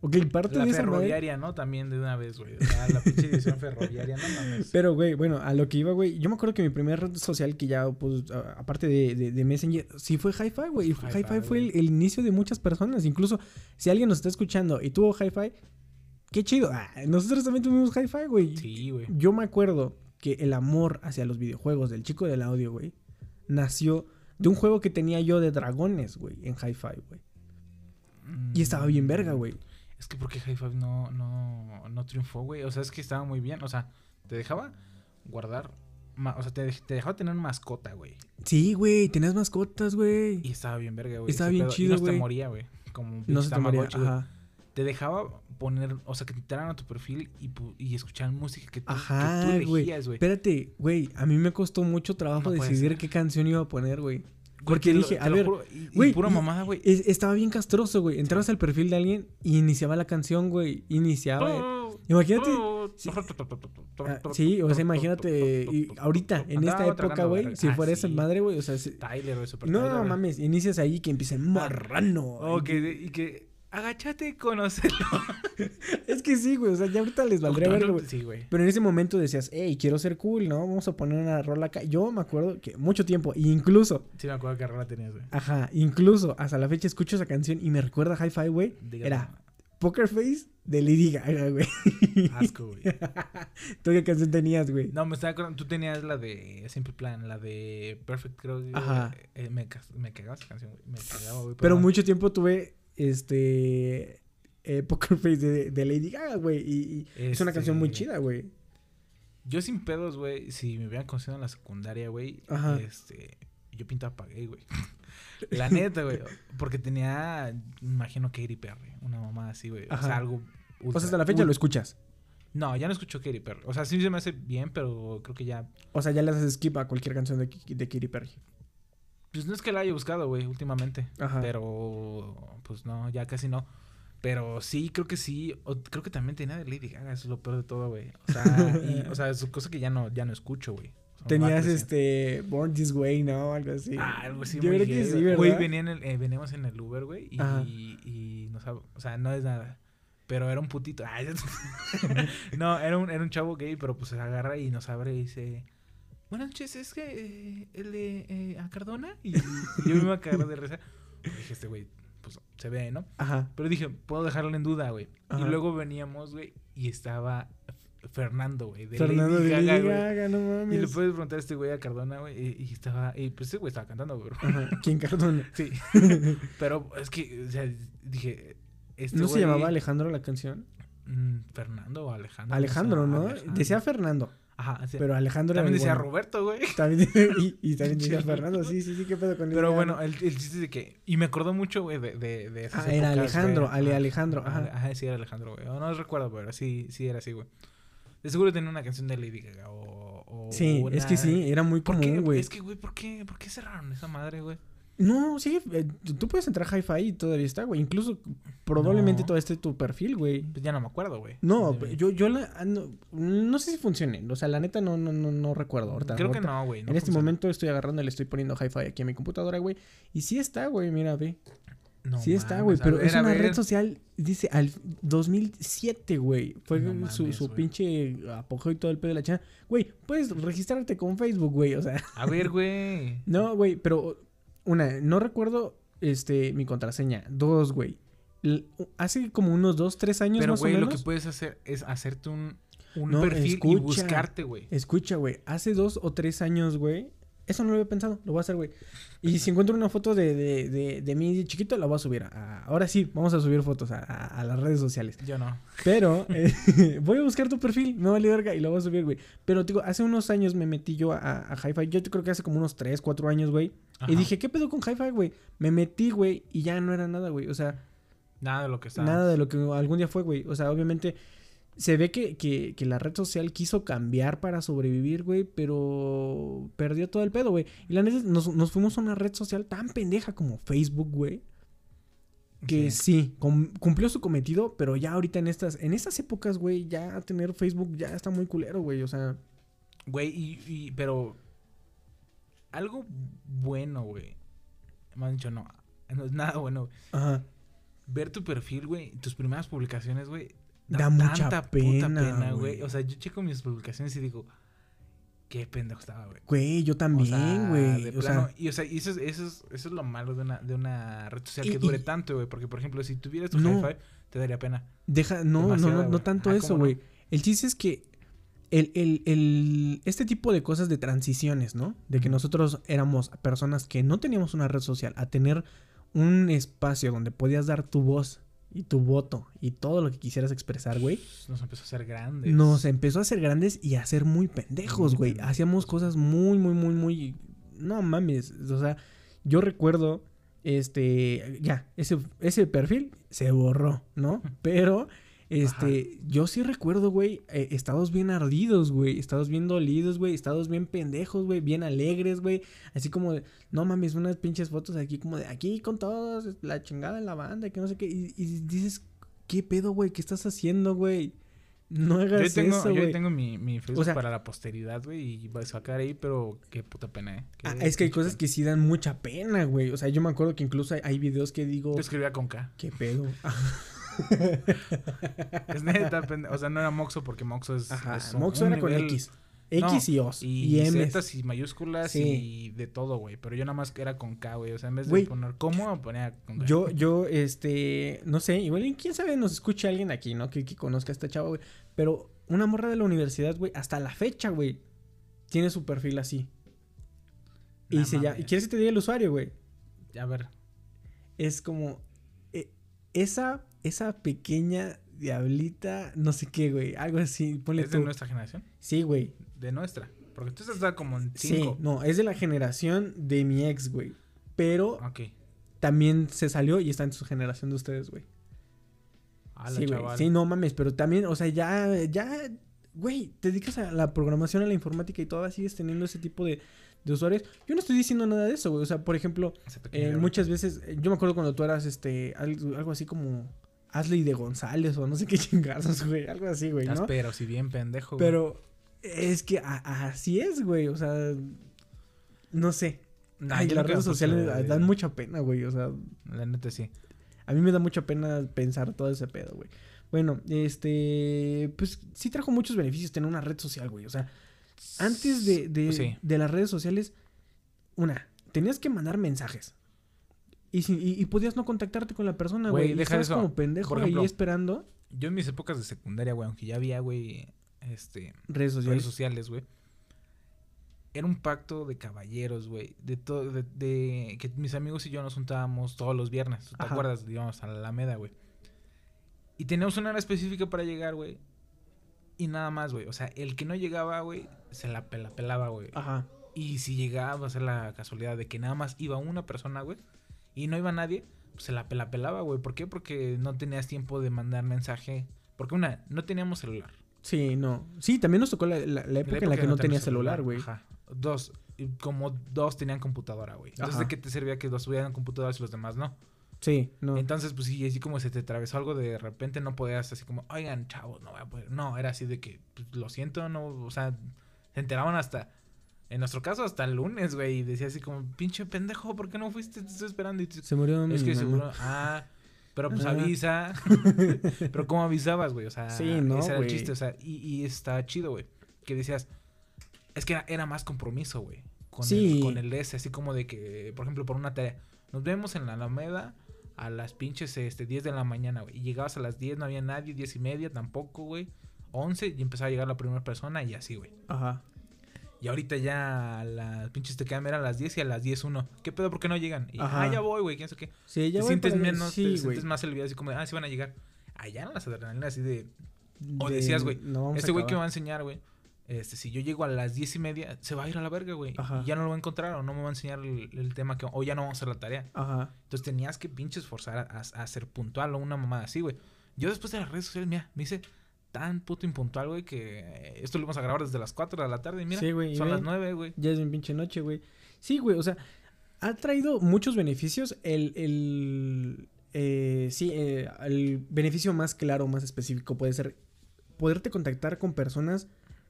ok, parte La de esa madre. ferroviaria, ¿no? También de una vez, güey. Sea, la pinche edición ferroviaria, no mames. Pero, güey, bueno, a lo que iba, güey. Yo me acuerdo que mi primera red social que ya, pues, a- aparte de, de, de Messenger, sí fue Hi-Fi, güey. Hi-Fi fue el inicio de muchas personas. Incluso, si alguien nos está escuchando y tuvo Hi-Fi, qué chido. Ah, nosotros también tuvimos Hi-Fi, güey. Sí, güey. Yo me acuerdo que el amor hacia los videojuegos del chico del audio, güey, nació de un juego que tenía yo de dragones, güey, en Hi-Fi, güey. Y estaba bien verga, güey. Es que porque High Five no, no, no triunfó, güey. O sea, es que estaba muy bien. O sea, te dejaba guardar. O sea, te, te dejaba tener una mascota, güey. Sí, güey, tenías mascotas, güey. Y estaba bien verga, güey. Estaba bien pedo. chido, Y no se güey. te moría, güey. Como un No se te moría, güey. ajá. te dejaba poner, o sea, que te entraran a tu perfil y, y escucharan música que tú, Ajá, que tú güey. elegías, güey. Espérate, güey, a mí me costó mucho trabajo No decidir qué canción iba a poner, güey. Porque dije, a ver, güey, pura mamada, güey. es- estaba bien castroso, güey. Entrabas al perfil de alguien y iniciaba la canción, güey. Iniciaba. Imagínate. Sí. Ah, sí, o sea, imagínate. y ahorita, en esta época, güey, si Ah, fuera esa madre, güey, o sea. Tyler, No, güey. mames, inicias ahí que empieza marrano. O que, y que, agáchate y conócelo. Es que sí, güey, o sea, ya ahorita les valdría verga, güey. Sí, güey. Pero en ese momento decías, hey, quiero ser cool, ¿no? Vamos a poner una rola acá. Yo me acuerdo que mucho tiempo, incluso, Sí, me acuerdo que rola tenías, güey. ajá, incluso hasta la fecha escucho esa canción y me recuerda a Hi-Fi, güey. Era Poker Face de Lady Gaga, güey. Asco, güey. ¿Tú qué canción tenías, güey? No, me estaba acordando, tú tenías la de Simple Plan, la de Perfect, creo. Ajá. eh, me, me cagaba esa canción, güey. Me cagaba, güey. Pero no- mucho tiempo tuve, este, eh, Poker Face de, de Lady Gaga, güey. Y, y es una canción muy Este, chida, güey. Yo sin pedos, güey, si me hubieran conocido en la secundaria, güey, este, yo pintaba pa' gay, güey. La neta, güey, porque tenía, imagino Katy Perry, una mamá así, güey. O sea, algo O ultra- sea, hasta la fecha lo escuchas. No, ya no escucho Katy Perry. O sea, sí se me hace bien, pero creo que ya O sea, ya le haces skip a cualquier canción de, de Katy Perry. Pues no es que la haya buscado, güey, últimamente. Ajá. Pero, pues no, ya casi no. Pero sí, creo que sí. O- creo que también tenía de Lady Gaga, eso es lo peor de todo, güey. O sea, y- o sea, es cosa que ya no, ya no escucho, güey. Tenías este Born This Way, ¿no? Algo así. Ah, algo así. Yo creo que sí. ¿verdad? Güey, venía en el- eh, veníamos en el Uber, güey, y, Ajá. y no sabe, o sea, no es nada. Pero era un putito. Ay, no, era un, era un chavo gay, pero pues se agarra y nos abre y dice... Buenas noches, es que eh, el de eh, a Cardona. Y, y yo me iba a cagar de risa. Dije, este güey, pues se ve, ¿no? Ajá. Pero dije, puedo dejarlo en duda, güey. Y luego veníamos, güey, y estaba Fernando, güey, de Fernando Lady de Gaga, Lady. Gaga, no Y le mames. puedes preguntar a este güey a Cardona, güey, y, y estaba, y pues ese güey estaba cantando, güey. ¿Quién Cardona? Sí. Pero es que, o sea, dije, este ¿No se llamaba Alejandro la canción? Mm, Fernando o Alejandro. Alejandro, ¿no? Alejandro. Decía Fernando. Ajá, sí. Pero Alejandro También decía bueno. Roberto, güey. También, y, y también decía. Fernando. Sí, sí, sí, qué pedo con Lady Pero bueno, el, el chiste es de que. Y me acordó mucho, güey, de, de, de esas Ah, era Alejandro, güey. Ale. Alejandro, ajá. Ajá, sí, era Alejandro, güey. O No recuerdo, pero sí, sí era así, güey. De seguro tenía una canción de Lady Gaga o. o Sí, es que una- sí, era muy ¿Por qué? común, güey. Es que, güey, ¿por qué, ¿por qué cerraron esa madre, güey? No, sí, eh, tú- puedes entrar a Hi-Fi y todavía está, güey. Incluso probablemente No. todavía esté tu perfil, güey. Pues ya no me acuerdo, güey. No, yo, yo la, ah, no, no sé si funcione. O sea, la neta no, no, no, no recuerdo ahorita. Creo que no, güey. en este momento estoy agarrando y le estoy poniendo Hi-Fi aquí a mi computadora, güey. Y sí está, güey, mira, ve. No sí está, güey. Pero ver, es una red social, dice, al 2007, güey. Fue No su, mames, su pinche apogeo y todo el pedo de la china. Güey, puedes registrarte con Facebook, güey. O sea, A ver, güey. no, güey, pero una, no recuerdo este mi contraseña. Dos, güey. Hace como unos dos, tres años Pero, más güey, o lo que puedes hacer es hacerte un, un No, perfil y escucha. buscarte, güey. Escucha, güey, hace dos o tres años, güey. Eso no lo había pensado, lo voy a hacer, güey. Y si encuentro una foto de, de, de, de mí chiquito, la voy a subir. a- ahora sí, vamos a subir fotos a, a- a las redes sociales. Yo no. Pero eh, voy a buscar tu perfil, me vale verga, y lo voy a subir, güey. Pero, digo, hace unos años me metí yo a, a Hi-Fi. Yo creo que hace como unos tres, cuatro años, güey. Y dije, ¿qué pedo con Hi-Fi, güey? Me metí, güey, y ya no era nada, güey. O sea, Nada de lo que está. nada de lo que algún día fue, güey. O sea, obviamente se ve que, que, que la red social quiso cambiar para sobrevivir, güey, pero perdió todo el pedo, güey. Y la neta, nos, nos fuimos a una red social tan pendeja como Facebook, güey. Que Sí. sí, cum- cumplió su cometido, pero ya ahorita en estas, en estas épocas, güey, ya tener Facebook ya está muy culero, güey. O sea, Güey, y, y- pero. Algo bueno, güey. Me han dicho, no. No es nada bueno, güey. ajá. Ver tu perfil, güey. Tus primeras publicaciones, güey. Da mucha tanta pena, puta pena, güey. O sea, yo checo mis publicaciones y digo. Qué pendejo estaba, güey. Güey, yo también, güey. de O plano, sea, y o sea, y eso es, eso es, eso es lo malo de una, de una red social Y- que dure y- tanto, güey. Porque, por ejemplo, si tuvieras tu No. hi-fi, te daría pena. Deja, no, no, no, no tanto Ah, eso, güey. El chiste es que el, el, el- este tipo de cosas de transiciones, ¿no? De que nosotros éramos personas que no teníamos una red social, a tener un espacio donde podías dar tu voz y tu voto y todo lo que quisieras expresar, güey. Nos empezó a hacer grandes. Nos empezó a hacer grandes y a ser muy pendejos, güey. Hacíamos cosas muy, muy, muy, muy... No mames. O sea, yo recuerdo Este, ya, ese, ese perfil se borró, ¿no? Pero, este, yo sí recuerdo, güey, eh, estados bien ardidos, güey, estados bien dolidos, güey, estados bien pendejos, güey, bien alegres, güey, así como de, no mames, unas pinches fotos aquí como de, aquí con todos, la chingada en la banda, que no sé qué, y, y dices, ¿qué pedo, güey? ¿Qué estás haciendo, güey? No Yo hagas tengo, eso, yo güey. tengo mi, mi Facebook O sea- para la posteridad, güey, y va a sacar ahí, pero qué puta pena, ¿eh? Qué Ah, es que hay cosas pena. que sí dan mucha pena, güey. O sea, yo me acuerdo que incluso hay, hay videos que digo, Yo escribía con K. ¿qué pedo? Es neta, o sea, no era Moxo porque Moxo es. Ajá, es un- Moxo un era con nivel- X. No, X y O's. Y, Y, M. Y mayúsculas Sí. y de todo, güey. Pero yo nada más era con K, güey. O sea, en vez de poner cómo, ponía con K. Yo, yo, este, no sé, igual quién sabe nos escuche alguien aquí, ¿no? Que, que conozca a esta chava, güey. Pero una morra de la universidad, güey, hasta la fecha, güey, tiene su perfil así. Y se ya, mames. ¿y quieres que te diga el usuario, güey? A ver, Es como eh, esa, esa pequeña diablita, no sé qué, güey, algo así, ponle ¿es de nuestra generación? Sí, güey. De nuestra. Porque tú estás como en Sí, 5. no, es de la generación de mi ex, güey. Pero también se salió y está en su generación de ustedes, güey. A la Sí, güey. Sí, no mames, pero también, o sea, ya, ya, güey, te dedicas a la programación, a la informática y todavía sigues teniendo ese tipo de, de usuarios. Yo no estoy diciendo nada de eso, güey. O sea, por ejemplo, eh, muchas veces, eh, yo me acuerdo cuando tú eras, este, algo, algo así como Asley de González o no sé qué chingazos, güey. Algo así, güey, ¿no? Pero si bien pendejo, güey. Pero es que así es, güey. O sea, no sé. Nah, Ay, las redes sociales dan mucha pena, güey. O sea, La neta sí. a mí me da mucha pena pensar todo ese pedo, güey. Bueno, este, pues sí trajo muchos beneficios tener una red social, güey. O sea, antes de, de, sí. de las redes sociales, una, tenías que mandar mensajes. Y, si- y, y podías no contactarte con la persona, Güey, deja estabas eso. como pendejo ejemplo, ahí esperando Yo en mis épocas de secundaria, güey, aunque ya había, güey, este, redes redes sociales. sociales, güey. Era un pacto de caballeros, güey. De todo, de, de- que mis amigos y yo nos juntábamos todos los viernes. ¿Te Ajá. acuerdas? Íbamos a la Alameda, güey. Y teníamos una hora específica para llegar, güey. Y nada más, güey. O sea, el que no llegaba, güey, se la, pe- la pelaba, güey. Ajá. Y si llegaba a ser la casualidad de que nada más iba una persona, güey, y no iba nadie, pues se la, pe- la pelaba, güey. ¿Por qué? Porque no tenías tiempo de mandar mensaje. Porque una, no teníamos celular. Sí, no. Sí, también nos tocó la, la- la época en la que no tenía teníamos celular, güey. Ajá. Dos, como dos tenían computadora, güey. Entonces, Ajá. ¿de qué te servía que dos tuvieran computadoras y los demás no? Sí, no. Entonces, pues sí, así como se te atravesó algo de repente, no podías así como, oigan, chavos, no voy a poder. No, era así de que, pues, lo siento, no, o sea, se enteraban hasta, en nuestro caso, hasta el lunes, güey, y decía así como, pinche pendejo, ¿por qué no fuiste? Te estoy esperando. Y tú, Se murió mi es que mamá. seguro, ah, pero pues Ah. avisa. pero ¿cómo avisabas, güey? O sea, Sí, no, ese era el chiste, o sea, y, y está chido, güey. Que decías, es que era, era más compromiso, güey. Con, Sí. el, con el S, así como de que, por ejemplo, por una tarea, nos vemos en la Alameda a las pinches este, 10 de la mañana, güey. Y llegabas a las 10, no había nadie, 10 y media tampoco, güey. 11 y empezaba a llegar la primera persona y así, güey. Ajá. Y ahorita ya las pinches te quedan a las 10 y a las 10 uno. ¿Qué pedo? ¿Por qué no llegan? Y, Ajá. ah, ya voy, güey, quién sabe qué. Sí, ya te voy sientes menos, Sí, te sientes más el video así como de, ah, sí van a llegar. Allá no las adrenalinas así de, o De- decías, güey, no este güey que me va a enseñar, güey. Este, si yo llego a las 10 y media, se va a ir a la verga, güey. Y ya no lo va a encontrar o no me va a enseñar el, el tema que, o ya no vamos a hacer la tarea. Ajá. Entonces tenías que pinches forzar a, a- a ser puntual o una mamada así, güey. Yo después de las redes sociales, mira, me hice tan puto impuntual, güey, que eh, esto lo íbamos a grabar desde las 4 de la tarde y mira, Sí, güey, son las 9, güey. Ya es bien pinche noche, güey. Sí, güey, o sea, ha traído muchos beneficios. El, el, eh, sí, eh, el beneficio más claro, más específico puede ser poderte contactar con personas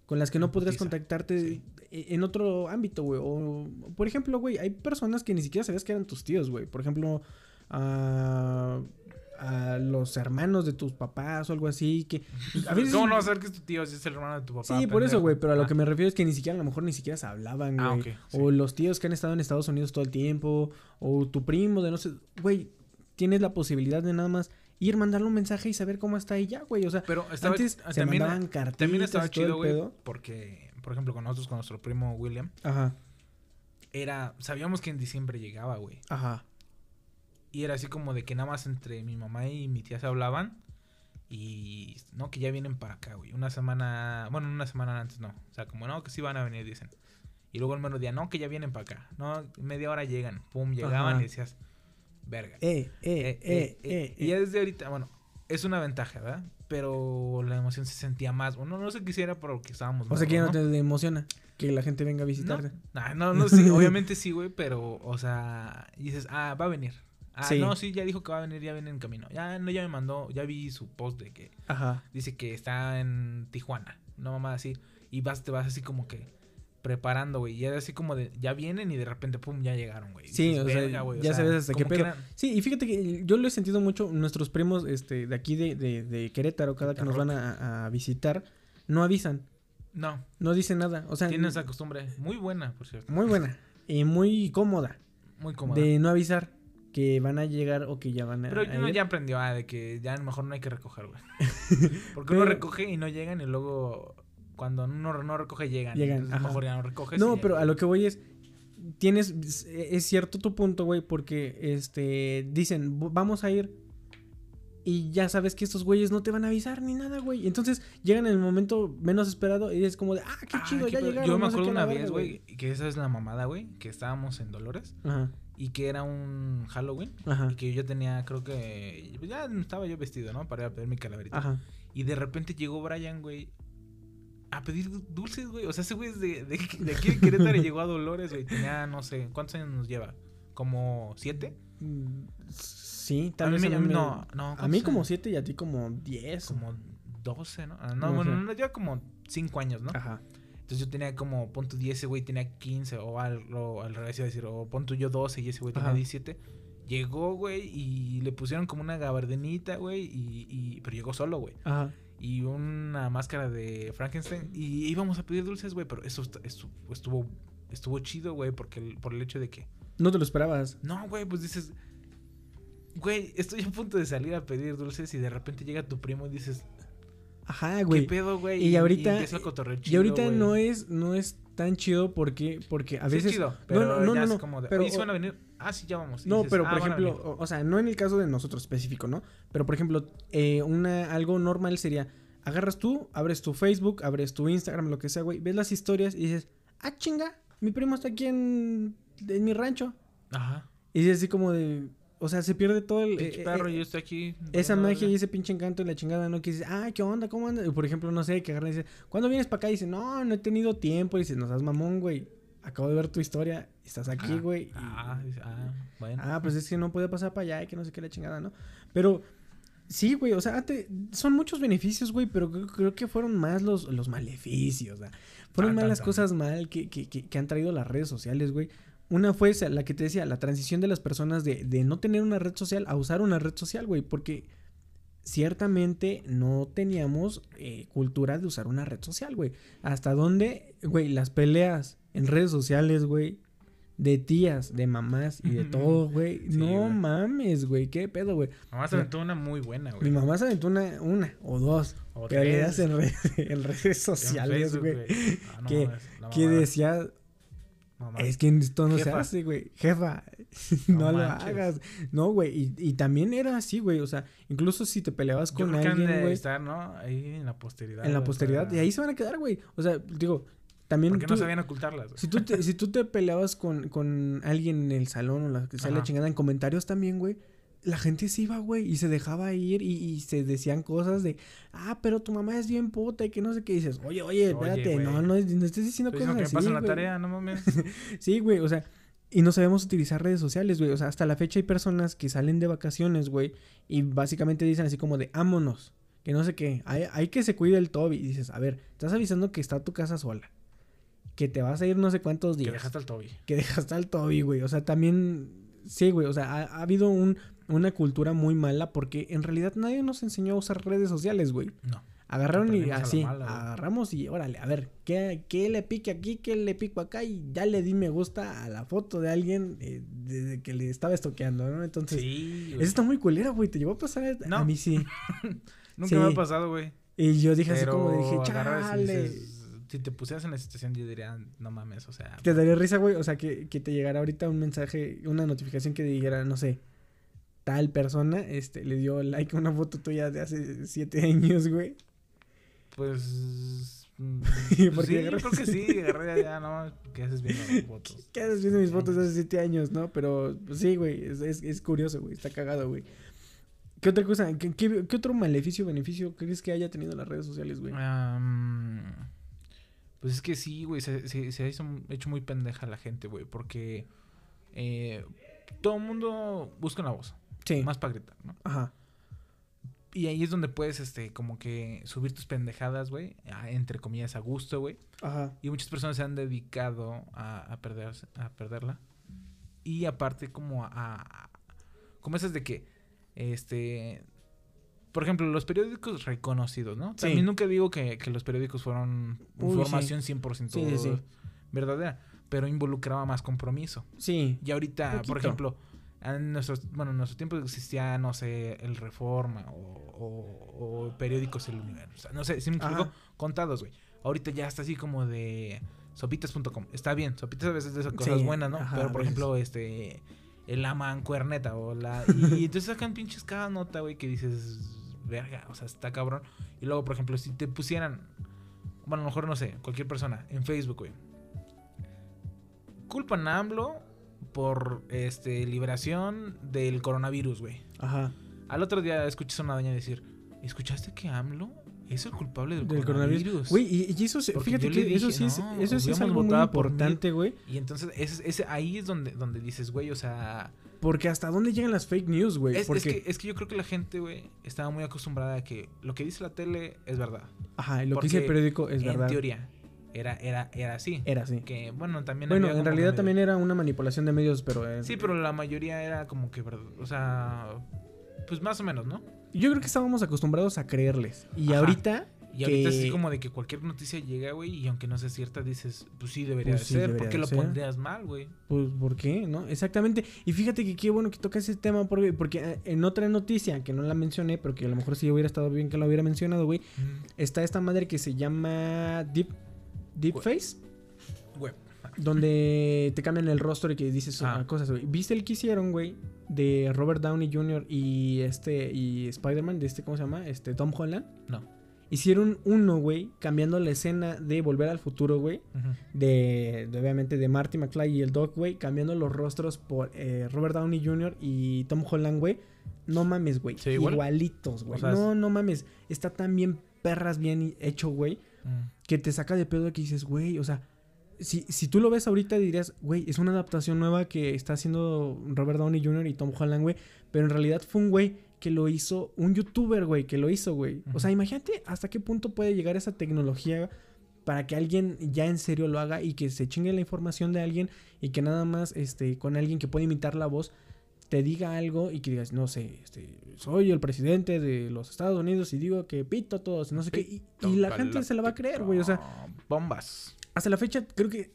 con las que no podrías contactarte sí. e- en otro ámbito, güey. O, por ejemplo, güey, hay personas que ni siquiera sabías que eran tus tíos, güey. Por ejemplo, a, a los hermanos de tus papás o algo así, que a veces... ¿Cómo no vas a saber que es tu tío si es el hermano de tu papá? Sí, por eso, güey, pero a lo Ah, que me refiero es que ni siquiera, a lo mejor ni siquiera se hablaban, güey. Ah, sí. O los tíos que han estado en Estados Unidos todo el tiempo, o tu primo de no sé, güey, tienes la posibilidad de nada más ir, mandarle un mensaje y saber cómo está ella, güey. O sea, Pero estaba, antes ah, se también, mandaban cartitas también estaba todo el chido, güey, pedo. porque, por ejemplo, con nosotros, con nuestro primo William, Ajá, era, sabíamos que en diciembre llegaba, güey. ajá, Y era así como de que nada más entre mi mamá y mi tía se hablaban. Y no, que ya vienen para acá, güey. Una semana, bueno, una semana antes no. O sea, como no, que sí van a venir, dicen. Y luego el mero día, no, que ya vienen para acá. No, media hora llegan. Pum, llegaban Ajá. y decías, verga. Eh, eh, eh, eh. Y ya desde ahorita, bueno, es una ventaja, ¿verdad? Pero la emoción se sentía más. Bueno, no se quisiera porque estábamos. O sea que ya no te emociona que la gente venga a visitarte. No, no, no, sí, obviamente sí, güey, pero, o sea, y dices, ah, va a venir. Ah, Sí. no, sí, ya dijo que va a venir, ya viene en camino. Ya, no, ya me mandó, ya vi su post de que Ajá. dice que está en Tijuana, no mamá así. Y vas, te vas así como que preparando, güey. Y es así como de, ya vienen y de repente, pum, ya llegaron, güey. Sí, dices, o sea, "Verga, güey", o ya sea, sabes hasta qué pedo. Sí, y fíjate que yo lo he sentido mucho. Nuestros primos este, de aquí de, de, de Querétaro, cada que nos van a, a visitar, no avisan, No, no dicen nada. O sea, tienen esa costumbre. Muy buena, por cierto. muy buena y muy cómoda Muy cómoda. de no avisar que van a llegar o que ya van a, Pero a uno ir. ya aprendió ah, de que ya a lo mejor no hay que recoger, güey. Porque uno Pero- recoge y no llegan y luego cuando uno no recoge llegan. Llegan, Entonces ajá. mejor ya no recoges. No, pero a lo que voy es. Tienes. Es cierto tu punto, güey, porque este. Dicen, "V- vamos a ir. Y ya sabes que estos güeyes no te van a avisar ni nada, güey. Entonces llegan en el momento menos esperado y es como de, ah, qué Ah, chido, qué ya pedo. llegaron. Yo me no acuerdo una vez, güey, que esa es la mamada, güey, que estábamos en Dolores Ajá, y que era un Halloween. ajá, Y que yo tenía, creo que. pues Ya estaba yo vestido, ¿no? Para ir a pedir mi calaverita. ajá. Y de repente llegó Brian, güey. A pedir du- dulces, güey. O sea, ese güey es de, de, de aquí de Querétaro y llegó a Dolores, güey. Tenía, no sé, ¿cuántos años nos lleva? ¿Como siete? Mm, Sí, A tal mí vez me no, no, A mí ¿cuántos como siete y a ti como diez. Como 12, ¿no? Ah, no, No bueno, sé. nos lleva como 5 años, ¿no? Ajá. Entonces yo tenía como, pon tu 10, ese güey tenía 15, o al, o al revés iba a decir, o pon tu yo 12 y ese güey tenía Ajá. 17. Llegó, güey, y le pusieron como una gabardenita, güey, y, y, pero llegó solo, güey. Ajá. Y una máscara de Frankenstein. Y íbamos a pedir dulces, güey, pero eso est- estu- estuvo, estuvo chido, güey, porque por el hecho de que... No te lo esperabas. No, güey, pues dices... Güey, estoy a punto de salir a pedir dulces y de repente llega tu primo y dices, Ajá, ¿qué güey. pedo, güey? Y ahorita- Y chido, ahorita no es, no es tan chido porque, porque a Sí es veces. chido, pero no, no, ya no, es no, como de, pero- "Oye, ¿sí van a venir? Ah, sí, ya vamos. Y No, dices, pero "Ah, por ejemplo, venir". o, o sea, no en el caso de nosotros específico, ¿no? Pero por ejemplo, eh, una, algo normal sería, agarras tú, abres tu Facebook, abres tu Instagram, lo que sea, güey, ves las historias y dices, ah, chinga, mi primo está aquí en, en mi rancho. Ajá. Y es así como de, o sea, se pierde todo el... Pinche eh, perro, eh, yo estoy aquí. esa magia y ese pinche encanto y la chingada, ¿no? Que dices, ah, ¿qué onda? ¿Cómo andas? Y, Por ejemplo, no sé, que agarran y dice, ¿cuándo vienes para acá? Y dice, no, no he tenido tiempo. Y dices, no seas mamón, güey. Acabo de ver tu historia, estás aquí, Ajá. güey. y- Ah, dice, ah, bueno. Ah, pues es que no puede pasar para allá y que no sé qué la chingada, ¿no? Pero sí, güey, o sea, te- son muchos beneficios, güey, pero creo, creo que fueron más los, los maleficios, fueron Tan, más las cosas mal que, que, que, que han traído las redes sociales, güey. Una fue esa, la que te decía, la transición de las personas de, de no tener una red social a usar una red social, güey, porque ciertamente no teníamos eh, cultura de usar una red social, güey. Hasta dónde, güey, las peleas en redes sociales, güey, de tías, de mamás y de todo, güey. Sí, no güey. mames, güey, qué pedo, güey. Mamá se aventó una muy buena, güey. Mi mamá se aventó una, una o dos O peleas tres. en, redes- en redes En sociales, Facebook, güey. Ah, no que- Que decía, Mamá. es que esto no se Jefa. hace, güey. Jefa, no, No lo hagas. No, güey. Y, y también era así, güey. O sea, incluso si te peleabas Yo con creo que han alguien, de güey. estar, ¿no? Ahí en la posteridad. En la posteridad. para- Y ahí se van a quedar, güey. O sea, digo, también. Porque no sabían ocultarlas, güey. si, tú te, si tú te peleabas con, con alguien en el salón o la que Ajá. chingada en comentarios también, güey. La gente se iba, güey, y se dejaba ir y, y se decían cosas de, ah, pero tu mamá es bien puta y que no sé qué. Y dices, oye, oye, Oye, espérate, no, no, no estés diciendo Estoy cosas que me así, pasan la güey". tarea, no mames. Sí, güey, o sea, y no sabemos utilizar redes sociales, güey. O sea, hasta la fecha hay personas que salen de vacaciones, güey, y básicamente dicen así como de, ámonos, que no sé qué, hay, hay que se cuide el Toby. Y dices, a ver, estás avisando que está tu casa sola, que te vas a ir no sé cuántos días, que dejaste al Toby. que dejaste al Toby, güey. O sea, también, sí, güey, o sea, ha, ha habido un, una cultura muy mala porque en realidad nadie nos enseñó a usar redes sociales, güey. No. Agarraron y a así, mala, agarramos y órale, a ver, ¿qué, ¿qué le pique aquí? ¿Qué le pico acá? Y ya le di me gusta a la foto de alguien eh, desde que le estaba estoqueando, ¿no? Entonces, Sí, eso está muy culera, güey. ¿Te llegó a pasar? A No. mí sí. Nunca sí. me ha pasado, güey. Y yo dije así como dije, chale. dices, si te pusieras en la situación, yo diría, no mames, o sea. Te daría risa, güey. O sea, que, que te llegara ahorita un mensaje, una notificación que dijera, no sé, tal persona, este, le dio like a una foto tuya de hace siete años, güey. Pues. mm, ¿Por sí, qué yo creo que sí, agarré ya, no, ¿qué haces viendo las fotos? ¿Qué haces viendo mis fotos de hace siete años, no? Pero pues, sí, güey, es, es, es curioso, güey, está cagado, güey. ¿Qué otra cosa? ¿Qué, qué, qué otro maleficio, beneficio crees que haya tenido las redes sociales, güey? Pues es que sí, güey, se, se, se ha hecho, hecho muy pendeja la gente, güey, porque eh, todo el mundo busca una voz, Sí. más para gritar, ¿no? Ajá. Y ahí es donde puedes, este, como que subir tus pendejadas, güey, entre comillas, a gusto, güey. Ajá. Y muchas personas se han dedicado a, a, a perderla. Y aparte como a, a- Como esas de que... Este... Por ejemplo, los periódicos reconocidos, ¿no? Sí. También nunca digo que, que los periódicos fueron Uy, información 100% Sí, sí, sí. verdadera. Pero involucraba más compromiso. Sí. Y ahorita, por ejemplo... En nuestros, bueno, en nuestro tiempo existía, no sé, el Reforma o, o- o periódicos El Universo. No sé, si me explico, Ajá. contados, güey. Ahorita ya está así como de sopitas.com. Está bien, sopitas a veces de esas cosas Sí, buenas, ¿no? ajá, Pero por ejemplo, este el ama cuerneta o la y, entonces sacan pinches cada nota, güey, que dices, verga, o sea, está cabrón. Y luego, por ejemplo, si te pusieran bueno, a lo mejor no sé, cualquier persona en Facebook, güey. Culpan a AMLO por este liberación del coronavirus, güey. Ajá. Al otro día escuchas a una doña decir, ¿escuchaste que AMLO es el culpable del, Del coronavirus? Güey, y, y eso, Porque fíjate que eso sí es, eso sí es algo muy importante, güey. Y entonces ese, ese, ahí es donde, donde dices, güey, o sea... Porque hasta dónde llegan las fake news, güey. Es, que, es que yo creo que la gente, güey, estaba muy acostumbrada a que lo que dice la tele es verdad. ajá, lo que dice el periódico es en verdad. teoría, era, era, era así. Era así. Que, bueno, también Bueno, en realidad también era una manipulación de medios, pero... eh, Sí, pero la mayoría era como que. O sea, pues más o menos, ¿no? Yo creo que estábamos acostumbrados a creerles. Y Ajá. ahorita... Y ahorita es así como de que cualquier noticia llega, güey, y aunque no sea cierta, dices, pues sí, debería Pues de sí, ser. debería ¿Por qué lo ser. pondrías mal, güey? Pues, ¿por qué? ¿No? Exactamente. Y fíjate que qué bueno que toca ese tema, porque, porque eh, en otra noticia, que no la mencioné, pero que a lo mejor sí hubiera estado bien que la hubiera mencionado, güey, está esta madre que se llama Deep, Deepface, Güey. donde te cambian el rostro y que dices Ah. cosas, güey. ¿Viste el que hicieron, güey? De Robert Downey Jr. y este, y Spider-Man, de este, ¿cómo se llama? Este, Tom Holland. No. Hicieron uno, güey, cambiando la escena de Volver al Futuro, güey de, de, obviamente de Marty McFly y el Doc, güey, cambiando los rostros por eh, Robert Downey Jr. y Tom Holland, güey. No mames, güey. ¿Sí, igual? Igualitos, güey. O sea, no, no mames. Está tan bien perras, bien hecho, güey, Mm. que te saca de pedo que dices, güey, o sea, si, si tú lo ves ahorita dirías, güey, es una adaptación nueva que está haciendo Robert Downey Jr. y Tom Holland, güey, pero en realidad fue un güey que lo hizo, un youtuber, güey, que lo hizo, güey. O sea, imagínate hasta qué punto puede llegar esa tecnología para que alguien ya en serio lo haga y que se chingue la información de alguien y que nada más este con alguien que puede imitar la voz te diga algo y que digas, no sé, este, soy el presidente de los Estados Unidos y digo que pito a todos, no sé qué. Y, y la gente se la va a creer, güey. O sea, Bombas. hasta la fecha creo que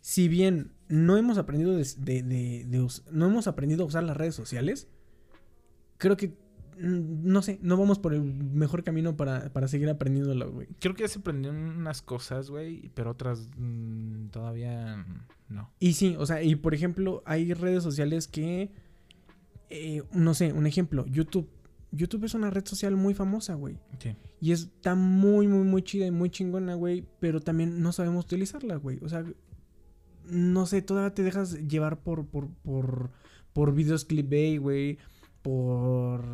si bien no hemos aprendido de, de- de- de no hemos aprendido a usar las redes sociales, creo que mm, no sé, no vamos por el mejor camino para, para seguir aprendiéndolo, güey. Creo que ya se aprendieron unas cosas, güey, pero otras mm, todavía no. Y sí, o sea, y por ejemplo, hay redes sociales que, eh, no sé, un ejemplo, YouTube. YouTube es una red social muy famosa, güey. Sí. Y está muy, muy, muy chida y muy chingona, güey. Pero también no sabemos utilizarla, güey. O sea, no sé, todavía te dejas llevar por, por, por, por videos clickbait, güey. Por,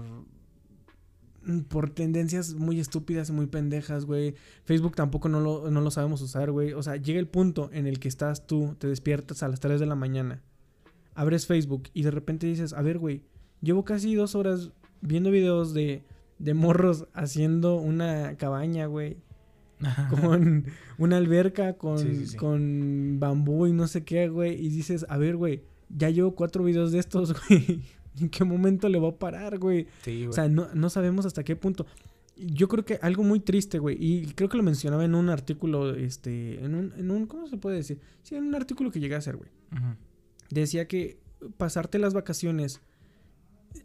por tendencias muy estúpidas y muy pendejas, güey. Facebook tampoco no lo, no lo sabemos usar, güey. O sea, llega el punto en el que estás tú, te despiertas a las 3 de la mañana. Abres Facebook y de repente dices, a ver, güey, llevo casi dos horas viendo videos de, de morros haciendo una cabaña, güey. Con una alberca, con, Sí, sí, sí. con bambú y no sé qué, güey. Y dices, a ver, güey, ya llevo cuatro videos de estos, güey. ¿En qué momento le va a parar, güey? Sí, güey. O sea, no, no sabemos hasta qué punto. Yo creo que algo muy triste, güey, y creo que lo mencionaba en un artículo, este, en un, en un, ¿cómo se puede decir? Sí, en un artículo que llegué a hacer, güey. Decía que pasarte las vacaciones,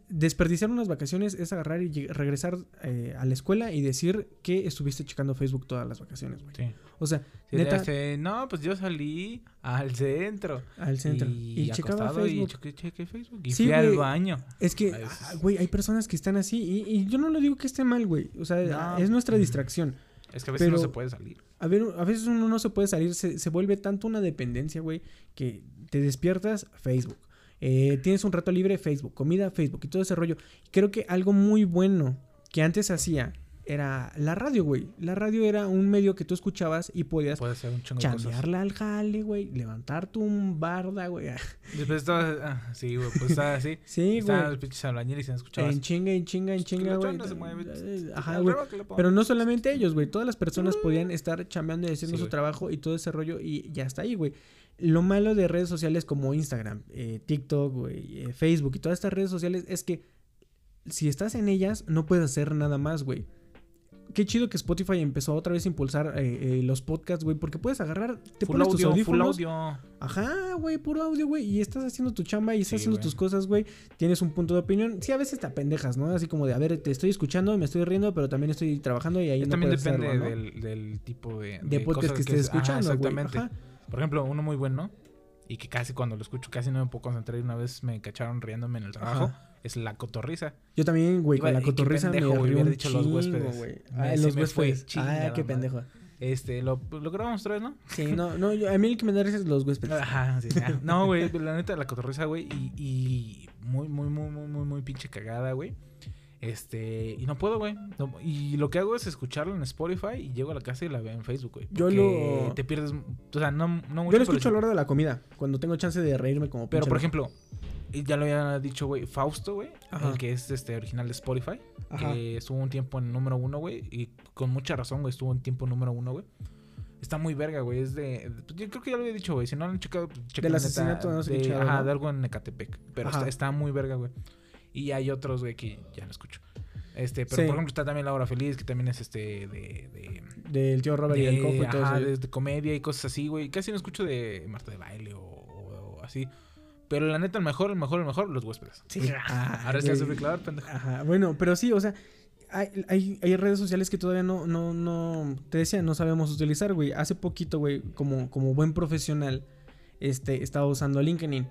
desperdiciar unas vacaciones es agarrar y regresar eh, a la escuela y decir que estuviste checando Facebook todas las vacaciones, güey. Sí. O sea, Sí, neta, hace, no, pues yo salí al centro. al centro. Y, Y, checaba Facebook. Y chequé, chequé Facebook. Y Sí, fui al baño. Es que, ah, güey, hay personas que están así y, y yo no lo digo que esté mal, güey. O sea, No. es nuestra distracción. Es que a veces no Pero- se puede salir. A veces uno no se puede salir, se, se vuelve tanto una dependencia, güey, que te despiertas, Facebook. Eh, tienes un rato libre, Facebook. Comida, Facebook y todo ese rollo. Creo que algo muy bueno que antes hacía era la radio, güey. La radio era un medio que tú escuchabas y podías chambearla al jale, güey. Levantarte un barda, güey. Después estaba... ah, sí, güey, pues estaba así. Sí, Estaban los pinches albañiles y no escuchabas. En chinga, en chinga, en Que chinga, la güey. se mueve. Eh, Ajá, güey. Pero no solamente ellos, güey. Todas las personas podían estar chambeando y haciendo Sí, su güey. trabajo y todo ese rollo y ya está ahí, güey. Lo malo de redes sociales como Instagram, eh, TikTok, güey, eh, Facebook y todas estas redes sociales es que si estás en ellas no puedes hacer nada más, güey. Qué chido que Spotify empezó otra vez a impulsar eh, eh, los podcasts, güey, porque puedes agarrar, te Full pones tus audio, full audífonos, audio. Ajá, güey, puro audio, güey. Y estás haciendo tu chamba y estás Sí, haciendo tus cosas, güey. Tienes un punto de opinión. Sí, a veces te apendejas, ¿no? Así como de, a ver, te estoy escuchando, me estoy riendo, pero también estoy trabajando y ahí no también puedes depende hacerlo, ¿no? del, del tipo de... De podcast cosas que estés escuchando, güey. exactamente. Ajá. Por ejemplo, uno muy bueno y que casi cuando lo escucho casi no me puedo concentrar y una vez me cacharon riéndome en el trabajo Ajá. Es la cotorriza. Yo también, güey, con la cotorriza me pendejo, hubiera dicho los chingo, huéspedes. güey. Me- Ah, los me fue, huéspedes. chingada Ah, qué pendejo. Este, lo, lo grabamos otra vez, ¿no? Sí, no, no, yo- a mí el que me da risa es los huéspedes. Ajá, sí. ah, No, güey, la neta, la cotorriza, güey, y, y muy, muy, muy, muy, muy, muy pinche cagada, güey. Este, y no puedo, güey. No- y lo que hago es escucharla en Spotify y llego a la casa y la veo en Facebook, güey. Yo lo- Te pierdes, o sea, no, no mucho. Yo lo escucho a la hora de la comida, cuando tengo chance de reírme como Pero, por ejemplo, ya lo había dicho, güey, Fausto, güey, el que es este original de Spotify, Ajá. que estuvo un tiempo en número uno, güey, y con mucha razón, güey, estuvo un tiempo número uno, güey. Está muy verga, güey, es de... Yo creo que ya lo había dicho, güey, si no lo han checado, pues, Del asesinato no sé de, Ajá, ¿no? de algo en Ecatepec, pero está, está muy verga, güey. Y hay otros, güey, que ya no escucho. Este, pero Sí. por ejemplo está también La Hora Feliz, que también es este de... de Del tío Robert y el cojo y todo ajá, eso. de, de comedia y cosas así, güey. Casi no escucho de Marta de Baile o, o- o así. Pero la neta, el mejor, el mejor, el mejor, los huéspedes. Sí. Ah, Ahora sí hace declarar, pendejo. Ajá, bueno, pero sí, o sea, hay, hay, hay redes sociales que todavía no, no, no, te decía, no sabemos utilizar, güey. Hace poquito, güey, como, como buen profesional, este, estaba usando LinkedIn.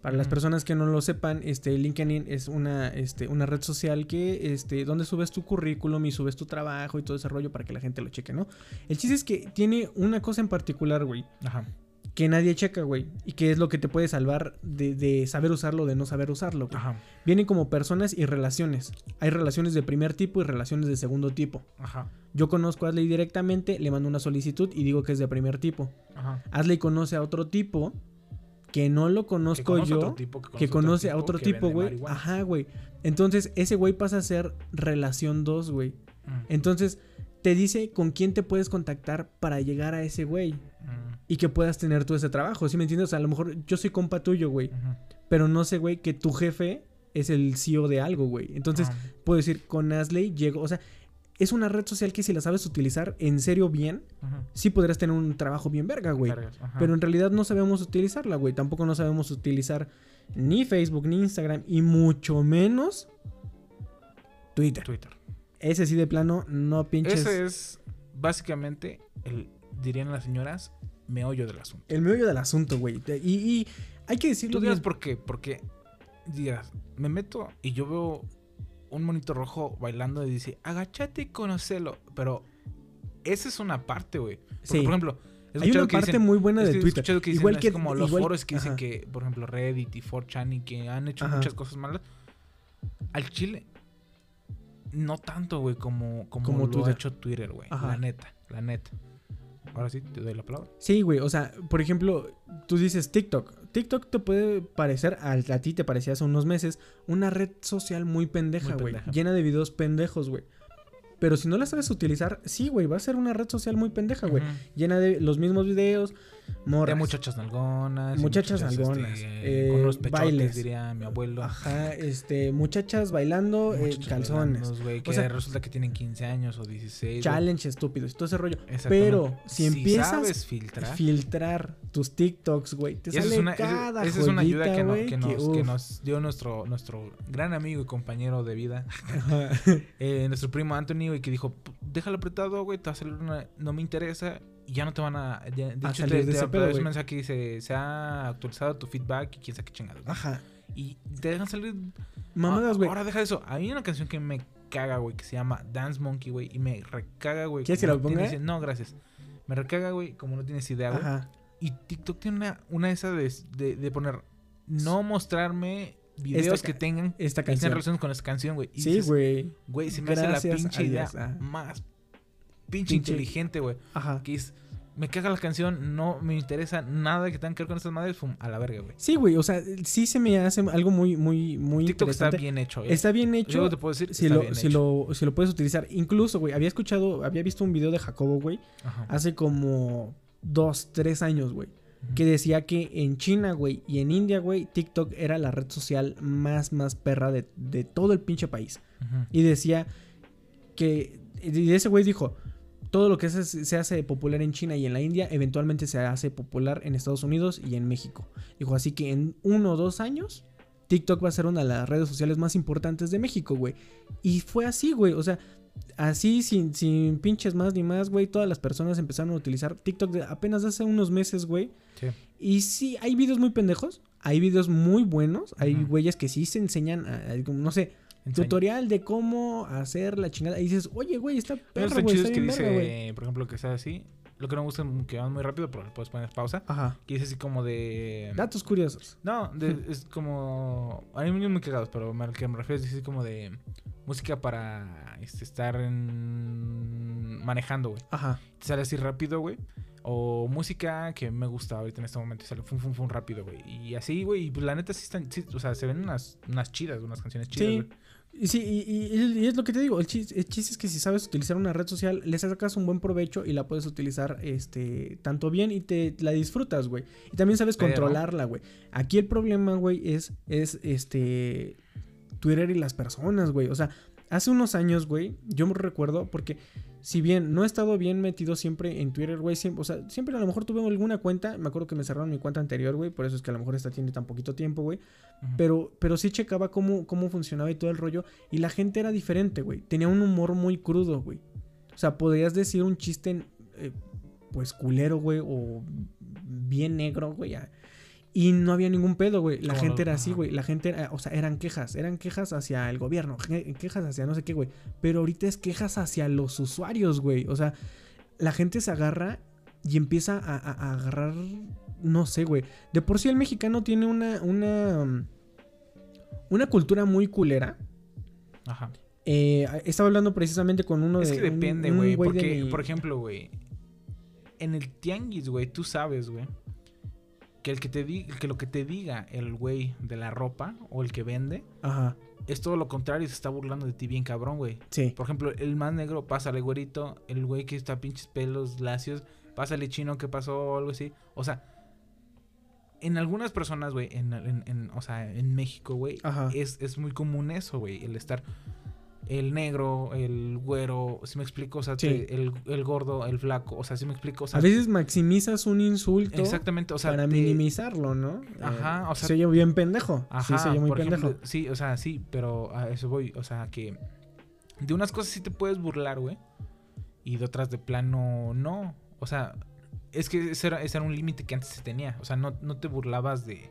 Para las personas que no lo sepan, este, LinkedIn es una, este, una red social que, este, donde subes tu currículum y subes tu trabajo y todo ese rollo para que la gente lo cheque, ¿no? El chiste es que tiene una cosa en particular, güey, Ajá. Que nadie checa, güey, y que es lo que te puede salvar de, de saber usarlo o de no saber usarlo, güey. Ajá. Vienen como personas y relaciones. Hay relaciones de primer tipo y relaciones de segundo tipo. Ajá. Yo conozco a Asley directamente, le mando una solicitud y digo que es de primer tipo. Ajá. Asley conoce a otro tipo que no lo Que conozco a yo, otro tipo, que conoce a otro que tipo, güey. Ajá, güey. Entonces, ese güey pasa a ser relación 2, güey. Mm, Entonces, te dice con quién te puedes contactar para llegar a ese güey mm, y que puedas tener tú ese trabajo. ¿Sí me entiendes? O sea, a lo mejor yo soy compa tuyo, güey, pero no sé, güey, que tu jefe es el CEO de algo, güey. Entonces, Ajá. puedo decir, con Asley llego, o sea, es una red social que si la sabes utilizar en serio bien, sí podrás tener un trabajo bien verga, güey. Pero en realidad no sabemos utilizarla, güey. Tampoco no sabemos utilizar ni Facebook, ni Instagram, y mucho menos Twitter. Twitter. Ese sí de plano, no pinches. Ese es básicamente el, dirían las señoras, meollo del asunto. El meollo del asunto, güey. Y, y hay que decirlo Tú dirás bien. por qué, porque dirás, me meto y yo veo un monito rojo bailando y dice, agáchate y conocelo. Pero esa es una parte, güey. Sí. por ejemplo, Hay una que parte dicen- muy buena de Twitter. escuchado que dicen igual que como los igual- foros que dicen que, por ejemplo, Reddit y 4chan y que han hecho Ajá. muchas cosas malas. Al Chile, no tanto, güey, como, como, Como lo Twitter. ha hecho Twitter, güey. La neta, la neta. Ahora sí, te doy la palabra. Sí, güey, o sea, por ejemplo, tú dices TikTok. TikTok te puede parecer, a, ti te parecía hace unos meses, una red social muy pendeja, güey. Llena de videos pendejos, güey. Pero si no la sabes utilizar, sí, güey, va a ser una red social muy pendeja, güey. Llena de los mismos videos, morras. De muchachas nalgonas. Muchachas muchachas, nalgonas, este, eh, con unos pechotes, bailes. diría mi abuelo. Ajá, este, muchachas bailando en Muchachas calzones. bailando, güey, O que sea, resulta que tienen 15 años o 16. güey. Challenge estúpidos, todo ese rollo. Pero si empiezas sabes filtrar. filtrar tus TikToks, güey, te sale es una, esa- cada esa es una ayuda que, no- que nos, que dio nuestro, nuestro gran amigo y compañero de vida, eh, nuestro primo Anthony, güey, que dijo, "P- déjalo apretado, güey, te va a salir una, no me interesa, ya no te van a, de A hecho, te, de te pedo, un mensaje que dice, se ha actualizado tu feedback y quién sabe qué chingados. Ajá. Y te dejan salir Mamadas, Ah, güey. Ahora deja eso. Hay una canción que me recaga, güey, que se llama Dance Monkey, güey. Y me recaga, güey. ¿Quieres que no ponga? tienes- No, gracias. Me recaga, güey, como no tienes idea, güey. Ajá. Y TikTok tiene una, una de esas de, de, de poner, no mostrarme videos Esta que tengan Esta que canción. relación con esa canción, güey. Sí, güey. Güey, se me hace la pinche idea ah. más pinche, Pinche- inteligente, güey. Ajá. Que es, me caga la canción, no me interesa nada que tenga que ver con estas madres, fum, a la verga, güey. Sí, güey. O sea, sí se me hace algo muy, muy, muy TikTok está interesante. bien hecho, eh. Está bien Yo hecho. te puedo decir, Si está lo, bien si, hecho. lo, si lo puedes utilizar. Incluso, güey, había escuchado, había visto un video de Jacobo, güey, Ajá. hace como dos, tres años, güey. Que decía que en China, güey, y en India, güey, TikTok era la red social más, más perra de, de todo el pinche país. Y decía que. Y ese güey dijo: Todo lo que se, se hace popular en China y en la India, eventualmente se hace popular en Estados Unidos y en México. Dijo: Así que en uno o dos años, TikTok va a ser una de las redes sociales más importantes de México, güey. Y fue así, güey. O sea, así, sin, sin pinches más ni más, güey. Todas las personas empezaron a utilizar TikTok de apenas hace unos meses, güey. Sí. Y sí, hay videos muy pendejos. Hay videos muy buenos. Hay Ujú. güeyes que sí se enseñan, a- a- no sé, Enseña. tutorial de cómo hacer la chingada. Y dices, oye, güey, está perro, güey, está es que dice, verga, por ejemplo, que sea así. Lo que no me gusta es que van muy rápido, pero puedes poner pausa. Ajá. Que dice así como de... Datos curiosos. No, de- es como. A mí me muy cagados, pero al que me refiero es así como de música para este, estar en- manejando, güey. Ajá. Te sale así rápido, güey. O música que me gusta ahorita en este momento y sale fum, fum, fum rápido, güey. Y así, güey. Y pues la neta sí están. sí, o sea, se ven unas, unas chidas, unas canciones chidas, Sí. güey. Y sí, y, y- y es lo que te digo. El chiste, el chiste es que si sabes utilizar una red social, le sacas un buen provecho y la puedes utilizar este tanto bien y te la disfrutas, güey. Y también sabes Pero- controlarla, güey. Aquí el problema, güey, es, es este Twitter y las personas, güey. O sea, hace unos años, güey, yo me recuerdo porque si bien no he estado bien metido siempre en Twitter, güey, siempre, o sea, siempre a lo mejor tuve alguna cuenta, me acuerdo que me cerraron mi cuenta anterior, güey, por eso es que a lo mejor esta tiene tan poquito tiempo, güey. Pero, pero sí checaba cómo, cómo funcionaba y todo el rollo. Y la gente era diferente, güey. Tenía un humor muy crudo, güey. O sea, podrías decir un chiste, eh, pues culero, güey, o bien negro, güey. Y no había ningún pedo, güey. La gente era así, güey. La gente era, o sea, eran quejas. Eran quejas hacia el gobierno, quejas hacia no sé qué, güey. Pero ahorita es quejas hacia los usuarios, güey. O sea, la gente se agarra y empieza a, a- a agarrar, no sé, güey. De por sí el mexicano tiene una, una, um, una cultura muy culera. Ajá. Eh, estaba hablando precisamente con uno Es de... que un- depende, güey. de Porque, mi- por ejemplo, güey. En el tianguis, güey, tú sabes, güey. Que el que te diga, que lo que te diga el güey de la ropa o el que vende Ajá, es todo lo contrario y se está burlando de ti bien cabrón, güey. sí. Por ejemplo, el más negro, pásale güerito. El güey que está pinches pelos lacios, pásale chino, ¿qué pasó? O algo así. O sea, en algunas personas, güey, en, en- en- o sea, en México, güey, es, es muy común eso, güey. El estar el negro, el güero, si me explico, o sea, Sí. te- el, el gordo, el flaco, o sea, si me explico, o sea, A veces maximizas un insulto exactamente, o sea, para te- minimizarlo, ¿no? Ajá, Eh, o sea- Se oye bien pendejo. Ajá, sí, se oye muy pendejo. ejemplo, sí, o sea, sí, pero a eso voy, o sea, que de unas cosas sí te puedes burlar, güey, y de otras de plano no, o sea, es que ese era, ese era un límite que antes se tenía, o sea, no, no te burlabas de,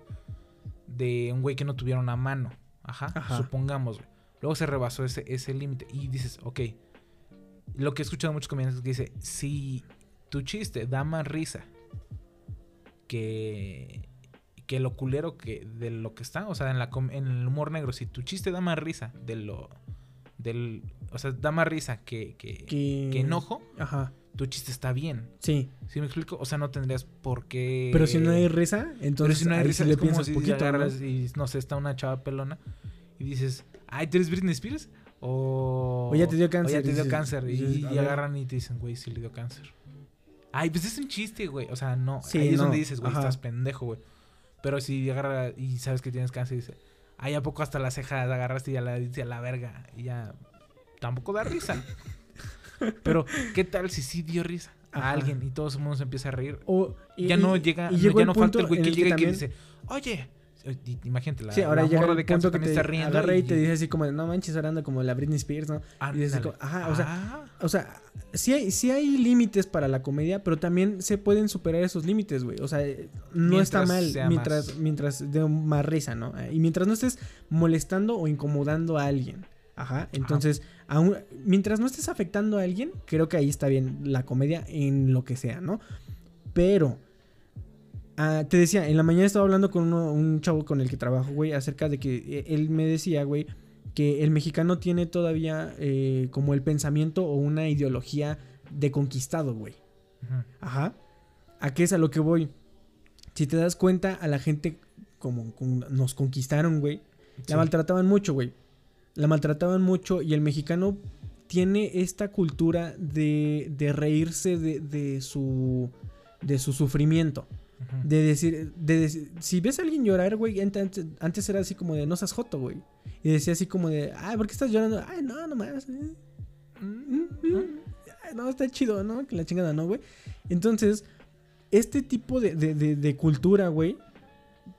de un güey que no tuviera una mano, ajá, Ajá. supongamos, güey. Luego se rebasó ese, ese límite y dices, ok, lo que he escuchado muchos comediantes que dice, si tu chiste da más risa que, que lo culero que de lo que está, o sea, en, la, en el humor negro, si tu chiste da más risa de lo, del, o sea, da más risa que, que, Que... que enojo, Ajá, tu chiste está bien. sí. ¿Sí me explico? O sea, no tendrías por qué... Pero si no hay risa, Pero entonces si no hay risa, sí le es piensas si poquito, y, no sé, está una chava pelona y dices, ay, ¿tú eres Britney Spears? O... O ya te dio cáncer, O ya te dio cáncer. Y, agarran y te dicen, güey, sí le dio cáncer. Ay, pues es un chiste, güey. O sea, no. Sí, ahí es no. donde dices, güey, estás pendejo, güey. Pero si agarra y sabes que tienes cáncer y dice, ay, ¿a poco hasta la ceja la agarraste y ya la dice a la verga? Y ya tampoco da risa. Pero, ¿qué tal si sí dio risa a Ajá. alguien y todo el mundo se empieza a reír? O- y- ya no llega, y no- llegó ya no falta el güey que llega y que dice, oye, imagínate, la, Sí, ahora la llega morra de punto que te está riendo. agarra y te dice así como, no manches, ahora anda como la Britney Spears, ¿no? y dices como, ajá, o sea, Ah, O sea, sí hay, sí hay límites para la comedia, pero también se pueden superar esos límites, güey. O sea, eh, no Mientras está mal mientras, más. mientras de más risa, ¿no? Eh, Y mientras no estés molestando o incomodando a alguien. Ajá. Entonces, aún- mientras no estés afectando a alguien, creo que ahí está bien la comedia en lo que sea, ¿no? Pero, ah, te decía, en la mañana estaba hablando con uno- un chavo con el que trabajo, güey, acerca de que eh, él me decía, güey, que el mexicano tiene todavía eh, como el pensamiento o una ideología de conquistado, güey. Ujú. Ajá. ¿A qué es a lo que voy? Si te das cuenta, a la gente como, como nos conquistaron, güey. La maltrataban mucho, güey. La maltrataban mucho y el mexicano tiene esta cultura de, de reírse de, de su de su sufrimiento. De decir, de si ves a alguien llorar, güey, ant- antes, antes era así como de no seas joto, güey. Y decía así como de, ay, ¿por qué estás llorando? Ay, no, nomás. eh. Mm, mm, mm. Ay, no, está chido, ¿no? Que la chingada, ¿no, güey? Entonces, este tipo de, de- de- de cultura, güey,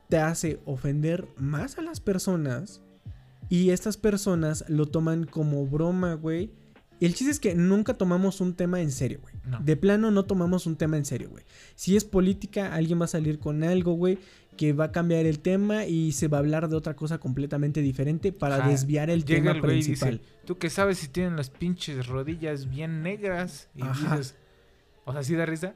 te hace ofender más a las personas. Y estas personas lo toman como broma, güey. Y el chiste es que nunca tomamos un tema en serio, güey. No. De plano no tomamos un tema en serio, güey. Si es política, alguien va a salir con algo, güey, que va a cambiar el tema y se va a hablar de otra cosa completamente diferente para Ajá. desviar el Llega tema el güey y principal. dice, ¿tú qué sabes si tienen las pinches rodillas bien negras? Y Ajá. dices, o sea, sí da risa.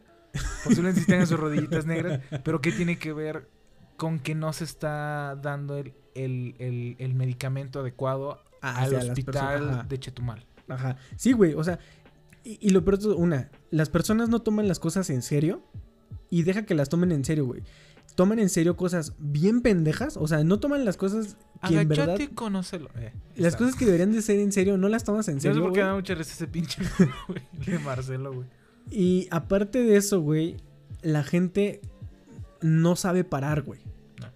Posiblemente si tengan sus rodillitas negras, pero ¿qué tiene que ver con que no se está dando el, el, el- el medicamento adecuado al Hacia las hospital de Chetumal? Ajá. Sí, güey, o sea, y, y lo peor es, una, las personas no toman las cosas en serio y deja que las tomen en serio, güey. Toman en serio cosas bien pendejas, o sea, no toman las cosas que en verdad... Agachate y conócelo. Eh, Las está. cosas que deberían de ser en serio, no las tomas en Yo no sé serio, por qué da mucha risa ese pinche güey, de Marcelo, güey. Y aparte de eso, güey, la gente no sabe parar, güey. No.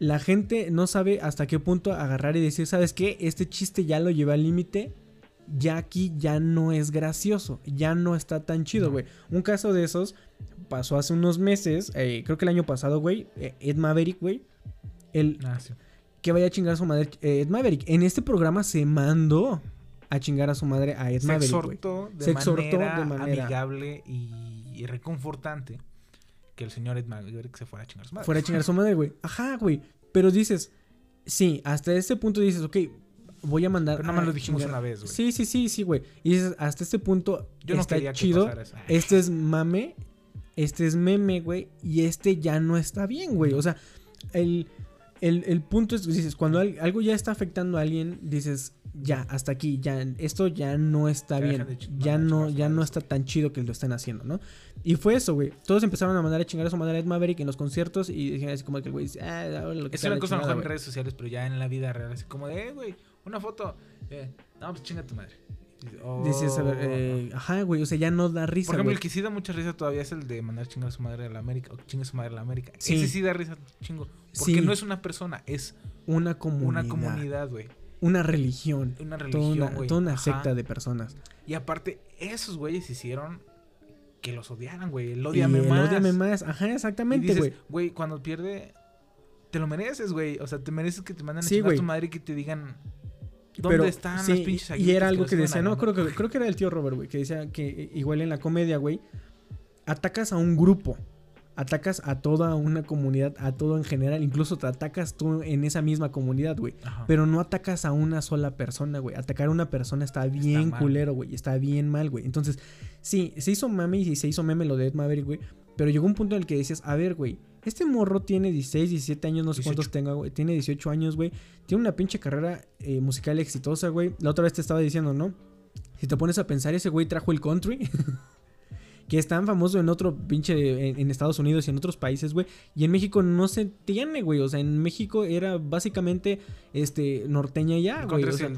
La gente no sabe hasta qué punto agarrar y decir, ¿sabes qué? Este chiste ya lo llevé al límite. Ya aquí ya no es gracioso. Ya no está tan chido, güey. Un caso de esos pasó hace unos meses. eh, creo que el año pasado, güey. eh, Ed Maverick, güey. El Ah, sí. que vaya a chingar a su madre. eh, Ed Maverick. En este programa se mandó a chingar a su madre a Ed Se Maverick, exhortó de, Se exhortó manera de manera- amigable y, y reconfortante que el señor Ed Maverick se fuera a chingar a su madre. Fuera a chingar a su madre, güey. Ajá, güey. Pero dices, sí, hasta este punto dices, ok, voy a mandar. Pero nada más lo dijimos chingar- una vez, güey. Sí, sí, sí, sí, güey. Y dices, hasta este punto Yo no está chido. eso. Este es mame, este es meme, güey. Y este ya no está bien, güey. O sea, el, el, el punto es, dices, cuando al- algo ya está afectando a alguien, dices, ya, hasta aquí, ya, esto ya no está Ya bien. Ya no, ya no está tan chido que lo estén haciendo, ¿no? Y fue eso, güey. Todos empezaron a mandar a chingar a su madre a Ed Maverick en los conciertos y decían así como que el güey dice, ah, ahora lo que Es una cosa mejor en güey". redes sociales, pero ya en la vida real, así como de, eh, güey, una foto. Eh, no, pues chinga tu madre. Dices, Dices, a ver, "Oh". eh, ajá, güey, o sea, ya no da risa, Por ejemplo, güey. el que sí da mucha risa todavía es el de mandar chingar a su madre a la América o chinga a su madre a la América. Sí. Ese sí da risa chingo. Porque Sí. no es una persona, es Una comunidad. una comunidad, güey. Una religión. Una Toda religión, una, güey. toda una secta de personas. Y aparte, esos güeyes hicieron que los odiaran, güey. El Y odiame el más. ódiame más. Ajá, Y exactamente, dices, güey. güey, cuando pierde, te lo mereces, güey. O sea, te mereces que te manden a Sí, chingar a güey. tu madre y que te digan dónde Pero, están sí, las pinches y era algo que decía, no, creo que, creo que era el tío Robert, güey, que decía que igual en la comedia, güey, atacas a un grupo, atacas a toda una comunidad, a todo en general, incluso te atacas tú en esa misma comunidad, güey. Pero no atacas a una sola persona, güey. Atacar a una persona está bien culero, güey. Está bien mal, güey. Entonces, sí, se hizo mame y se hizo meme lo de Ed Maverick, güey. Pero llegó un punto en el que decías, a ver, güey, este morro tiene 16, 17 años, no sé 18. cuántos tenga, güey. Tiene 18 años, güey. Tiene una pinche carrera eh, musical exitosa, güey. La otra vez te estaba diciendo, ¿no? Si te pones a pensar, ese güey trajo el country. que es tan famoso en otro pinche. En, en Estados Unidos y en otros países, güey. Y en México no se tiene, güey. O sea, en México era básicamente este norteña ya, güey. O sea,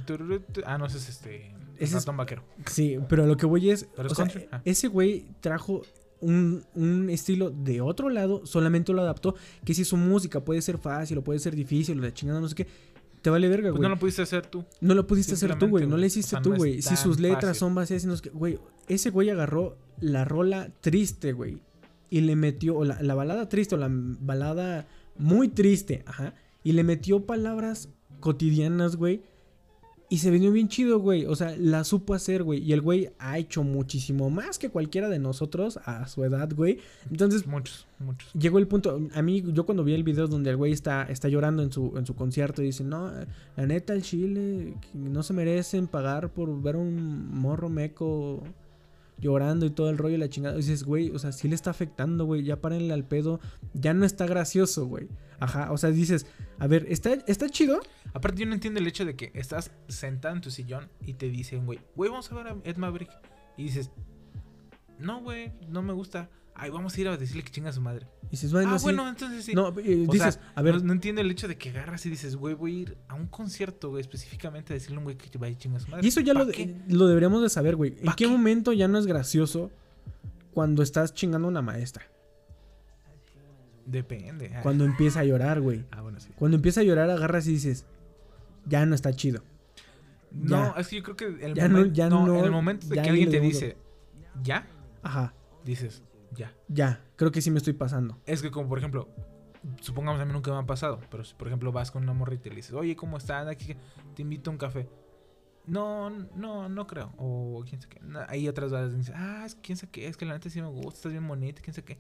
Ah, no, ese es este. Ese es- vaquero. Sí, pero lo que voy es. ¿Pero o es sea, country? Ah. ese güey trajo un, un estilo de otro lado, solamente lo adaptó. Que si su música puede ser fácil o puede ser difícil, o la chingada, no sé qué. Te vale verga, Pues güey. no lo pudiste hacer tú. No lo pudiste hacer tú, güey. No O hiciste sea, tú, no güey. si sus letras fácil. son vacías, y no sé qué, güey. Ese güey agarró la rola triste, güey. Y le metió, o la, la balada triste, o la balada muy triste, ajá. Y le metió palabras cotidianas, güey. Y se vendió bien chido, güey. O sea, la supo hacer, güey. Y el güey ha hecho muchísimo más que cualquiera de nosotros a su edad, güey. Entonces, Muchos, muchos. llegó el punto. A mí, yo cuando vi el video donde el güey está, está llorando en su, en su concierto y dice: No, la neta, el Chile no se merecen pagar por ver un morro meco llorando y todo el rollo y la chingada. Y dices, güey, o sea, sí le está afectando, güey. Ya párenle al pedo. Ya no está gracioso, güey. Ajá, o sea, dices, a ver, ¿está, está chido? Aparte, yo no entiendo el hecho de que estás sentado en tu sillón y te dicen, güey, güey, vamos a ver a Ed Maverick. Y dices, no, güey, no me gusta. Ay, vamos a ir a decirle que chinga a su madre. Y dices, bueno, ah, sí. bueno, entonces sí. No, eh, dices, sea, a ver, no, no entiendo el hecho de que agarras y dices, güey, voy a ir a un concierto, güey, específicamente a decirle a un güey que vaya a chingar a su madre. y eso ya ¿Pa lo, de- lo deberíamos de saber, güey. ¿En ¿Pa qué, qué? momento ya no es gracioso cuando estás chingando a una maestra? Depende. Ah, Cuando empieza a llorar, güey. Ah, bueno, sí. Cuando empieza a llorar, agarras y dices, ya no está chido. No, Ya. es que yo creo que el Ya no- momento, ya no, no- en el momento de ya que alguien te dice, ¿ya? Ajá, Dices, ya. ya, creo que sí me estoy pasando. Es que como por ejemplo, supongamos a mí nunca me ha pasado, pero si por ejemplo vas con una morrita y le dices, oye, ¿cómo estás? Aquí te invito a un café. No, no, no creo. O quién sabe qué. Hay otras veces dices, ah, es que quién sabe qué, es que la neta sí me gusta, estás bien bonita, quién sabe qué.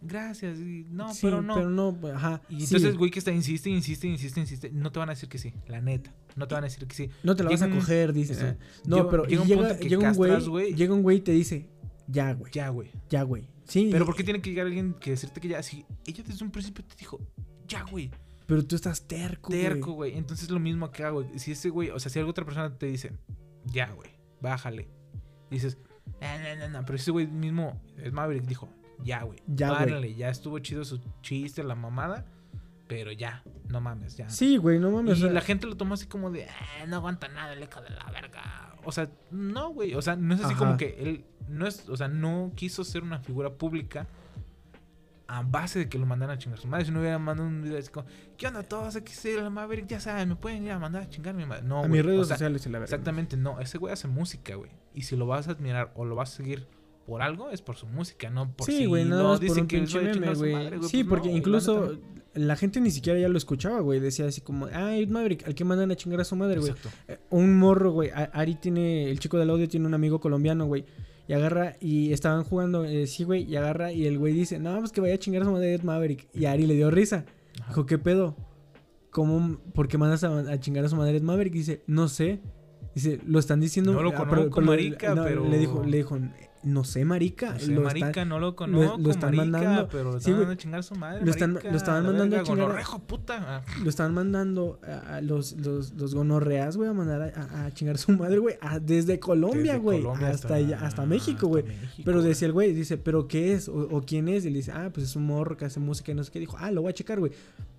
Gracias, y no, Sí, pero no. Pero no, ajá. y sí. entonces, güey, que está, insiste, insiste, insiste, insiste. No te van a decir que sí, la neta. No te van a decir que sí. no te la vas a un- coger, dices. No, Llega- pero llega un güey. llega un güey y te dice, ya, güey, Ya, güey. ya, güey. Sí, Pero y- ¿por qué tiene que llegar alguien que decirte que ya? Si ella desde un principio te dijo, ya, güey. pero tú estás terco, güey. terco, güey. Entonces lo mismo acá, güey. Si ese güey, o sea, si alguna otra persona te dice, ya, güey, bájale. Dices, no, no, no, no. Pero ese güey mismo, es Maverick, dijo, ya, güey, Ya, párale. Ya estuvo chido su chiste, la mamada. Pero ya, no mames, ya. Sí, güey, no Y mames. o sea, la gente lo tomó así como de, "Ah, no aguanta nada el eco de la verga. O sea, no, güey. O sea, no es así Ajá. como que él, no es, o sea, no quiso ser una figura pública a base de que lo mandaran a chingar a su madre. Si no hubiera mandado un video así como, ¿qué onda todos? Aquí sí, la Maverick, ya saben, me pueden ir a mandar a chingar a mi madre. No, a güey. mis redes O sea, sociales y la verdad. Exactamente, no. Ese güey hace música, güey. Y si lo vas a admirar o lo vas a seguir por algo, es por su música, no por Sí, si güey, nada no más por dicen un que pinche meme, güey. Sí, pues porque incluso la gente ni siquiera ya lo escuchaba, güey. Decía así como, ay, Maverick, al que mandan a chingar a su madre, güey. Eh, Un morro, güey. Ari tiene, el chico del audio tiene un amigo colombiano, güey. Y agarra, y estaban jugando, eh, sí, güey, y agarra, y el güey dice, no, pues que vaya a chingar a su madre Ed Maverick. Y Ari le dio risa. Ajá. Dijo, ¿qué pedo? ¿Cómo, por qué mandas a, a chingar a su madre Ed Maverick? Dice, no sé. Dice, lo están diciendo. No lo ah, conozco, le- marica, no, pero- Le dijo, le dijo, no sé, marica. No sé, lo marica, está- no lo conozco, lo están marica, mandando- pero lo sí, están mandando a chingar a su madre, Lo están- marica, lo estaban mandando a chingar gonorrejo, puta. Ah, Lo estaban mandando a, los, los, los gonorreas, güey, a mandar a, chingar a su madre, güey. Desde Colombia, güey. Hasta, allá- hasta México, güey. Pero decía el güey, dice, ¿pero qué es? O, o quién es? Y le dice, ah, pues es un morro que hace música y no sé qué. Dijo, ah, lo voy a checar, güey.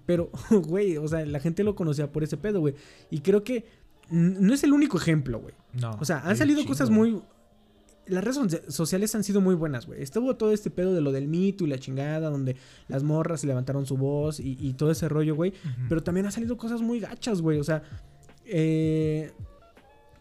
Pero, güey, o sea, la gente lo conocía por ese pedo, güey. Y creo que no es el único ejemplo, güey. No, O sea, han salido chingo. cosas muy... Las redes so- sociales han sido muy buenas, güey. Estuvo todo este pedo de lo del mito y la chingada, donde las morras levantaron su voz y, y todo ese rollo, güey. Pero también ha salido cosas muy gachas, güey. O sea, eh,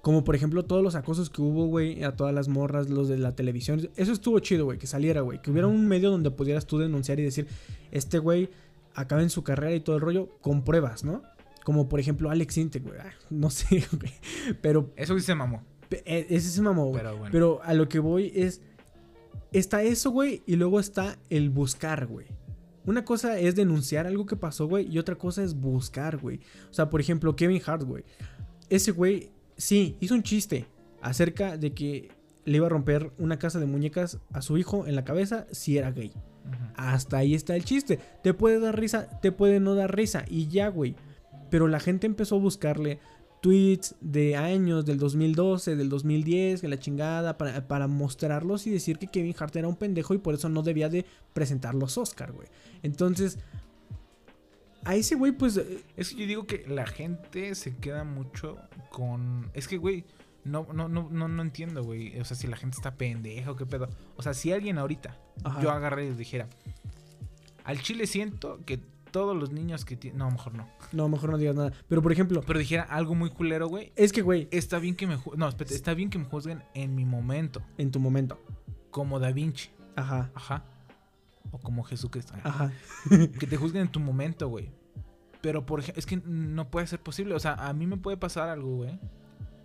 como por ejemplo todos los acosos que hubo, güey, a todas las morras, los de la televisión. Eso estuvo chido, güey, que saliera, güey. Que hubiera un medio donde pudieras tú denunciar y decir, este güey acaba en su carrera y todo el rollo con pruebas, ¿no? Como por ejemplo Alex Intec, güey. Ah, No sé, güey. Pero Eso sí se mamó. Eh, ese se mamó, güey. Pero bueno. Pero a lo que voy es. Está eso, güey, y luego está el buscar, güey. Una cosa es denunciar algo que pasó, güey, y otra cosa es buscar, güey. O sea, por ejemplo, Kevin Hart, güey. Ese güey, sí, hizo un chiste acerca de que le iba a romper una casa de muñecas a su hijo en la cabeza si era gay. Hasta ahí está el chiste. Te puede dar risa, te puede no dar risa. Y ya, güey. Pero la gente empezó a buscarle tweets de años, del 2012, del 2010, que la chingada, para, para mostrarlos y decir que Kevin Hart era un pendejo y por eso no debía de presentar los Oscar, güey. Entonces, a ese güey, pues, eh, Es que yo digo que la gente se queda mucho con. Es que, güey, no, no, no, no, no entiendo, güey. O sea, si la gente está pendeja o qué pedo. O sea, si alguien ahorita Ajá. yo agarré y dijera. Al chile siento que todos los niños que tienen. No, mejor no. no, mejor no digas nada. Pero, por ejemplo, Pero dijera algo muy culero, güey. es que, güey, Está bien que me ju- No, espérate, está bien que me juzguen en mi momento. en tu momento. Como Da Vinci. Ajá, Ajá. O como Jesucristo. ajá. que te juzguen en tu momento, güey. Pero por ejemplo, es que no puede ser posible. O sea, a mí me puede pasar algo, güey.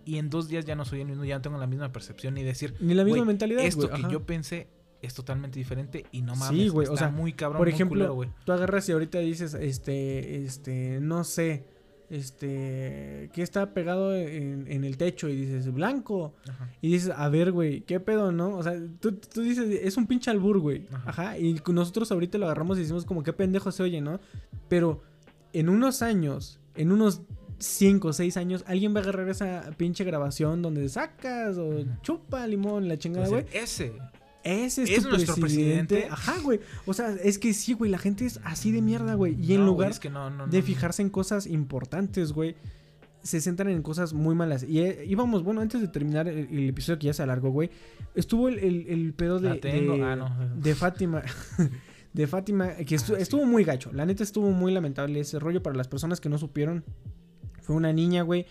y en dos días ya no soy el mismo, ya no tengo la misma percepción ni decir, Ni la misma güey, mentalidad, esto güey, que yo pensé es totalmente diferente y no Sí, mames, güey, o sea, muy cabrón, Por ejemplo, güey. tú agarras y ahorita dices, este, este, no sé, este, ¿qué está pegado en, en el techo? Y dices, blanco. Ajá. Y dices, a ver, güey, ¿qué pedo, no? O sea, tú, tú dices, es un pinche albur, güey. Ajá. Ajá. Y nosotros ahorita lo agarramos y decimos como, qué pendejo se oye, ¿no? Pero en unos años, en unos 5 o 6 años, alguien va a agarrar esa pinche grabación donde sacas o chupa limón, la chingada, güey. ese, Ese es, ¿Es tu nuestro presidente. presidente? Ajá, güey. O sea, es que sí, güey, la gente es así de mierda, güey. Y en güey, lugar es que no, no, de fijarse en cosas importantes, güey, se centran en cosas muy malas. Y eh, íbamos, bueno, antes de terminar el, el episodio que ya se alargó, güey, estuvo el, el- el pedo de, tengo. de, Ah, de Fátima. de Fátima, que estu- Ah, sí. estuvo muy gacho. La neta estuvo muy lamentable ese rollo para las personas que no supieron. Fue una niña, güey,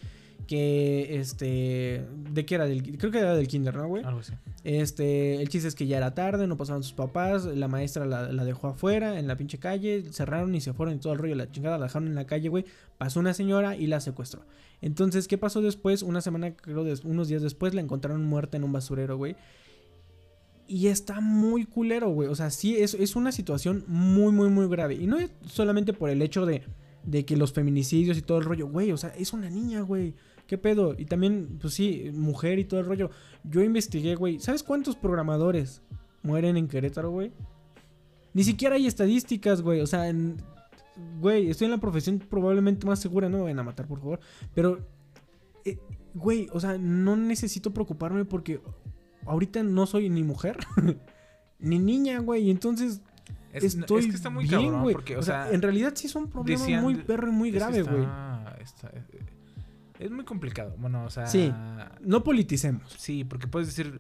que, este, ¿de qué era? Del, creo que era del kinder, ¿no, güey? Algo así. Este, el chiste es que ya era tarde, no pasaban sus papás, la maestra la, la dejó afuera, en la pinche calle, cerraron y se fueron y todo el rollo, la chingada la dejaron en la calle, güey. Pasó una señora y la secuestró. Entonces, ¿qué pasó después? Una semana, creo, unos días después, la encontraron muerta en un basurero, güey. Y está muy culero, güey. O sea, sí, es, es una situación muy, muy, muy grave. Y no es solamente por el hecho de, de que los feminicidios y todo el rollo, güey. O sea, es una niña, güey. ¿Qué pedo? Y también, pues sí, mujer y todo el rollo. Yo investigué, güey. ¿Sabes cuántos programadores mueren en Querétaro, güey? Ni siquiera hay estadísticas, güey. O sea, en- güey, estoy en la profesión probablemente más segura. No me vayan a matar, por favor. Pero, eh, güey, o sea, no necesito preocuparme porque ahorita no soy ni mujer ni niña, güey. Y entonces Es, estoy es que está muy bien, cabrón, güey. porque, o, sea, en realidad sí es un problema decían- muy perro y muy grave, güey. está- está- es muy complicado. Bueno, o sea. Sí. No politicemos. Sí, porque puedes decir.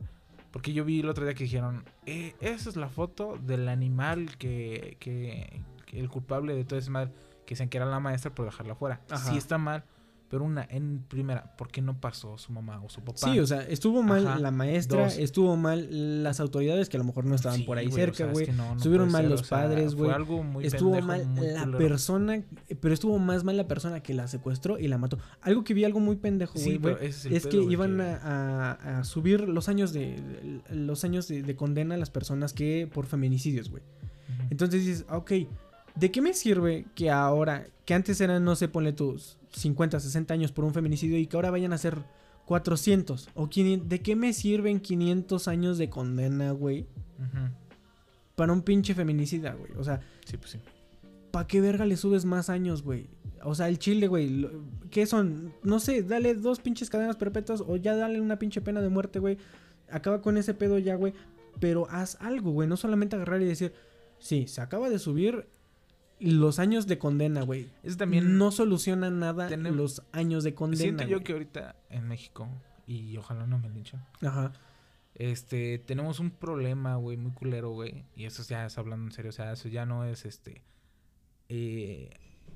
Porque yo vi el otro día que dijeron. Eh, esa es la foto del animal que, que, que el culpable de todo ese mal. Que dicen que era la maestra por dejarla fuera. Ajá. Sí está mal. Pero una, en primera, ¿por qué no pasó su mamá o su papá? Sí, o sea, estuvo mal Ajá. la maestra, Dos. estuvo mal las autoridades que a lo mejor no estaban Sí, por ahí güey, o cerca, sea, es güey. que no- no Estuvieron puede mal ser, los o sea, padres, güey. Fue algo muy Estuvo pendejo, mal la culero. persona, pero estuvo más mal la persona que la secuestró y la mató. Algo que vi algo muy pendejo, Sí, güey, güey, pero ese es el es pedo, que güey, iban que- A, subir los años de los años de, de condena a las personas que por feminicidios, güey. Entonces dices, ok, ¿de qué me sirve que ahora, que antes eran, no sé, ponle tus 50, 60 años por un feminicidio y que ahora vayan a ser 400 o 500? ¿De qué me sirven 500 años de condena, güey? Para un pinche feminicida, güey. O sea, Sí, pues sí. ¿para qué verga le subes más años, güey? O sea, el chile, güey, ¿qué son? No sé, dale dos pinches cadenas perpetuas o ya dale una pinche pena de muerte, güey. Acaba con ese pedo ya, güey. Pero haz algo, güey. No solamente agarrar y decir, sí, se acaba de subir los años de condena, güey. Eso también. no soluciona nada los años de condena. Siento yo güey. que ahorita en México, y ojalá no me linchen, Ajá. este, tenemos un problema, güey, muy culero, güey. Y eso ya es hablando en serio, o sea, eso ya no es este. Eh,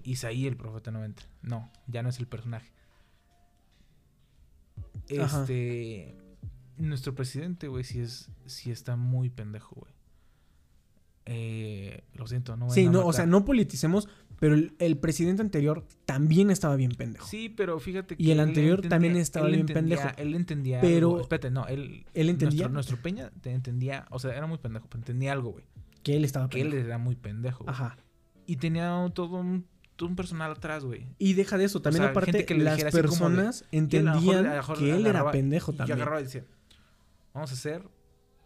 Isaí, el profeta no entra. No, ya no es el personaje. Ajá. Este. Nuestro presidente, güey, sí, es, sí está muy pendejo, güey. Eh, lo siento, no Sí, no, o sea, no politicemos, pero el, el presidente anterior también estaba bien pendejo. Sí, pero fíjate que. Y el anterior entendía- también estaba bien entendía- pendejo. Él entendía. Pero- algo. Espérate, no, él. ¿Él entendía? Nuestro, nuestro Peña te entendía. O sea, era muy pendejo, pero entendía algo, güey. Que él estaba Que él pendejo. era muy pendejo. güey. Ajá. Y tenía todo un, todo un personal atrás, güey. Y deja de eso, también sea, aparte que las de- personas Y él a lo mejor- entendían a lo mejor que él era pendejo y también. agarraba y decía, vamos a hacer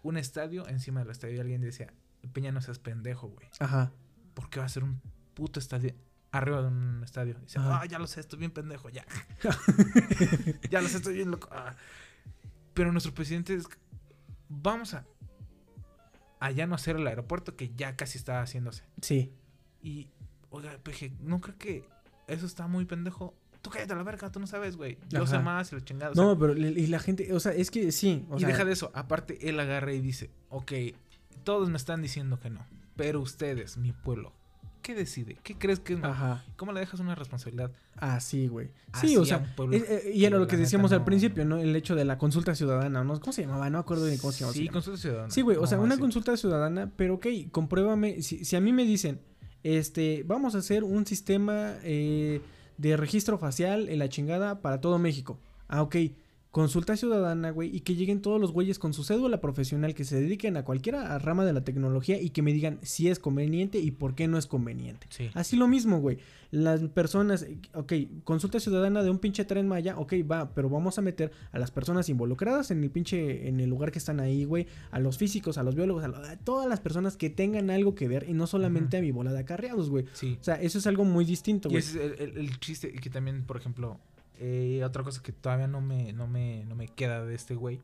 un estadio encima del estadio. Y alguien decía, Peña, no seas pendejo, güey. Ajá. ¿Por qué va a ser un puto estadio arriba de un estadio? Y dice, ah, ya lo sé, estoy bien pendejo, ya. ya lo sé, estoy bien loco. Ah. Pero nuestro presidente es, vamos a, a ya no hacer el aeropuerto que ya casi está haciéndose. Sí. Y, oiga, peje, ¿no creo que eso está muy pendejo? Tú cállate a la verga, tú no sabes, güey. Yo sé más y la chingada. o sea, No, pero y la gente, o sea, es que sí. O y sea, deja de eso. Aparte, él agarra y dice, ok, todos me están diciendo que no. Pero ustedes, mi pueblo, ¿qué decide? ¿Qué crees que es? Ajá. ¿Cómo le dejas una responsabilidad? Ah, sí, güey. Así Sí, o sea, pueblo es- eh, y era lo que decíamos al principio, ¿no? El hecho de la consulta ciudadana, ¿no? ¿Cómo se llamaba? No me acuerdo de cómo se llamaba. Sí, consulta ciudadana. Sí, güey, o No, sea, una así. consulta ciudadana, pero ok, compruébame, si, si a mí me dicen, este, vamos a hacer un sistema eh, de registro facial en la chingada para todo México. Ah, ok, consulta ciudadana, güey, y que lleguen todos los güeyes con su cédula profesional que se dediquen a cualquiera rama de la tecnología y que me digan si es conveniente y por qué no es conveniente. Sí. Así lo mismo, güey. Las personas, ok, consulta ciudadana de un pinche tren Maya, ok, va, pero vamos a meter a las personas involucradas en el pinche, en el lugar que están ahí, güey, a los físicos, a los biólogos, a, lo- a todas las personas que tengan algo que ver y no solamente a mi bola de acarreados, güey. Sí. O sea, eso es algo muy distinto, Y güey. ese es el, el- el chiste que también, por ejemplo, eh, otra cosa que todavía no me, no me, no me queda de este güey.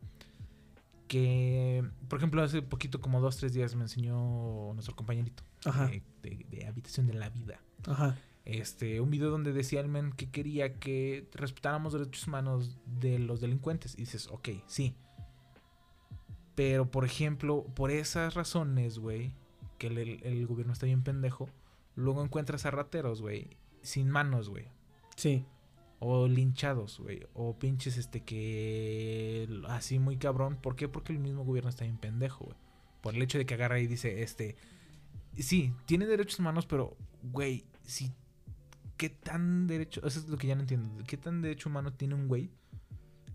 Que, por ejemplo, hace poquito, como dos, tres días, me enseñó nuestro compañerito Ajá. de, de- de Habitación de la Vida. Ajá. Este, un video donde decía el men que quería que respetáramos derechos humanos de los delincuentes. Y dices, ok, sí. Pero, por ejemplo, por esas razones, güey, que el, el- el gobierno está bien pendejo, luego encuentras a rateros, güey, sin manos, güey. Sí. O linchados, güey. O pinches, este, que... Así muy cabrón. ¿Por qué? Porque el mismo gobierno está bien pendejo, güey. Por el hecho de que agarra y dice, este... Sí, tiene derechos humanos, pero, güey, si... ¿Qué tan derecho... Eso es lo que ya no entiendo. ¿Qué tan derecho humano tiene un güey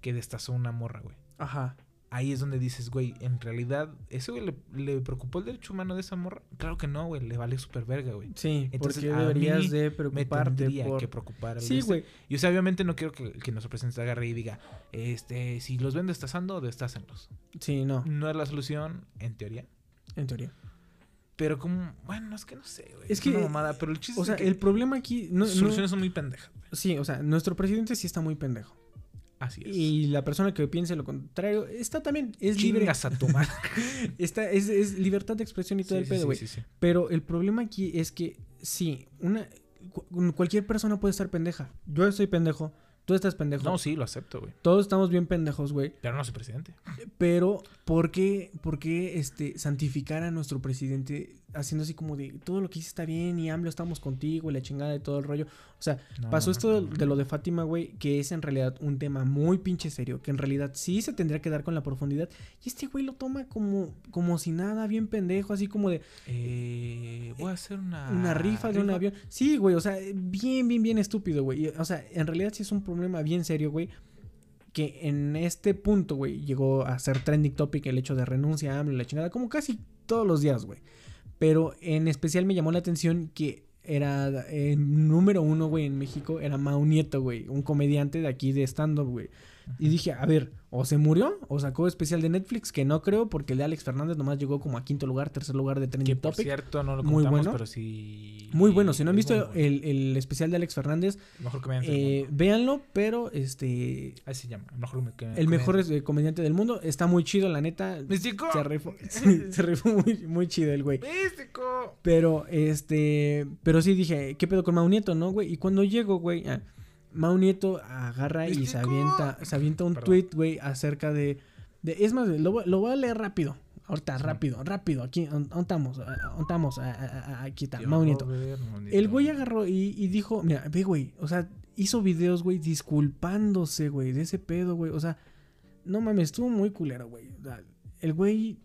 que destazó una morra, güey? Ajá. Ahí es donde dices, güey, en realidad, ¿ese güey le, le preocupó el derecho humano de esa morra? Claro que no, güey, le vale súper verga, güey. Sí, Entonces, porque a deberías mí de Me preocuparte tendría por... que preocupar. Sí, este. güey. Y o sea, obviamente no quiero que, que nuestro presidente se agarre y diga, este, si los ven destazando, destácenlos. Sí, no, No es la solución, en teoría. en teoría. Pero como, bueno, es que no sé, güey. Es Es, una que, mamada, pero el chiste O sea, es que el problema aquí... No, soluciones son muy pendejas. güey. sí, o sea, nuestro presidente sí está muy pendejo. Así es. Y la persona que piense lo contrario está también, es libre. A tu madre. Está, es, es libertad de expresión y todo Sí, el pedo, sí, güey. sí, sí. Pero el problema aquí es que, sí, una, cu- cualquier persona puede estar pendeja. Yo estoy pendejo, tú estás pendejo. No, sí, lo acepto, güey. Todos estamos bien pendejos, güey. Pero no soy presidente. Pero, ¿por qué, por qué este, santificar a nuestro presidente haciendo así como de todo lo que hice está bien y AMLO estamos contigo y la chingada de todo el rollo? O sea, No, pasó esto de, de lo de Fátima, güey, que es en realidad un tema muy pinche serio, que en realidad sí se tendría que dar con la profundidad. Y este güey lo toma como, como si nada, bien pendejo, así como de Eh, voy a hacer una... una rifa de un avión. Sí, güey, o sea, bien, bien, bien estúpido, güey. O sea, en realidad sí es un problema bien serio, güey. Que en este punto, güey, llegó a ser trending topic el hecho de renuncia a AMLO y la chingada, como casi todos los días, güey. Pero en especial me llamó la atención que era eh, número uno, güey, en México, era Mau Nieto, güey, un comediante de aquí de stand-up, güey. Y dije, a ver, o se murió o sacó especial de Netflix, que no creo, porque el de Alex Fernández nomás llegó como a quinto lugar, tercer lugar de Que trending por topic. cierto no lo Muy bueno. pero sí... Muy bueno, si no han visto bueno. el, el especial de Alex Fernández, Mejor comediante eh, véanlo, pero este Así se llama. Mejor me- que- el mejor comediante. eh, comediante del mundo está muy chido, la neta. ¡Místico! Se rifó, se rifó muy, muy chido el güey. ¡Místico! Pero, este, pero sí dije, ¿qué pedo con Mau Nieto, no, güey? Y cuando llego, güey, ah, Mau Nieto agarra y se avienta, se avienta un Perdón. tweet, güey, acerca de, de, es más, lo, voy- lo voy a leer rápido. Ahorita, Sí. rápido, rápido. Aquí, ¿dónde estamos? Ah, ah, ah, Aquí está, Mau Nieto. El güey agarró y, y dijo, mira, ve, güey, o sea, hizo videos, güey, disculpándose, güey, de ese pedo, güey. O sea, no mames, estuvo muy culero, güey. El güey,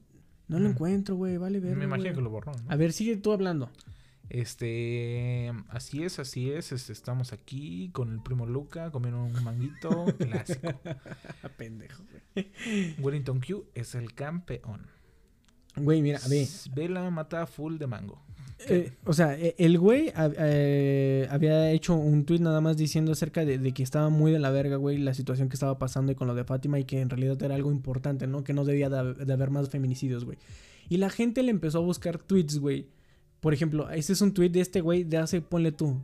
no lo encuentro, güey, vale ver. Me imagino que lo borró, ¿no? A ver, sigue tú hablando. Este, así es, así es, este, estamos aquí con el primo Luca comiendo un manguito clásico. Pendejo, güey. Wellington Q es el campeón. Güey, mira, a ver. Vela mata full de mango. Eh, o sea, eh, el güey eh, había hecho un tweet nada más diciendo acerca de, de que estaba muy de la verga, güey, la situación que estaba pasando y con lo de Fátima y que en realidad era algo importante, ¿no? Que no debía de, de haber más feminicidios, güey. Y la gente le empezó a buscar tweets, güey. Por ejemplo, este es un tweet de este güey de hace, ponle tú,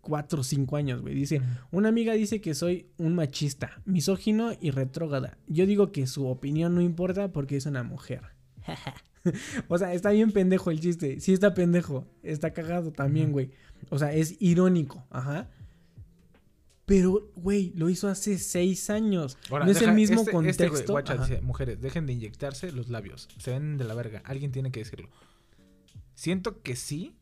cuatro o cinco años, güey. Dice, una amiga dice que soy un machista, misógino y retrógrada. Yo digo que su opinión no importa porque es una mujer. o sea, está bien pendejo el chiste. Sí está pendejo. Está cagado también, güey. O sea, es irónico. Ajá. Pero, güey, lo hizo hace seis años. Ahora, no es el mismo este- este contexto. guacha, Ajá. dice, mujeres, dejen de inyectarse los labios. Se ven de la verga. Alguien tiene que decirlo. Siento que sí.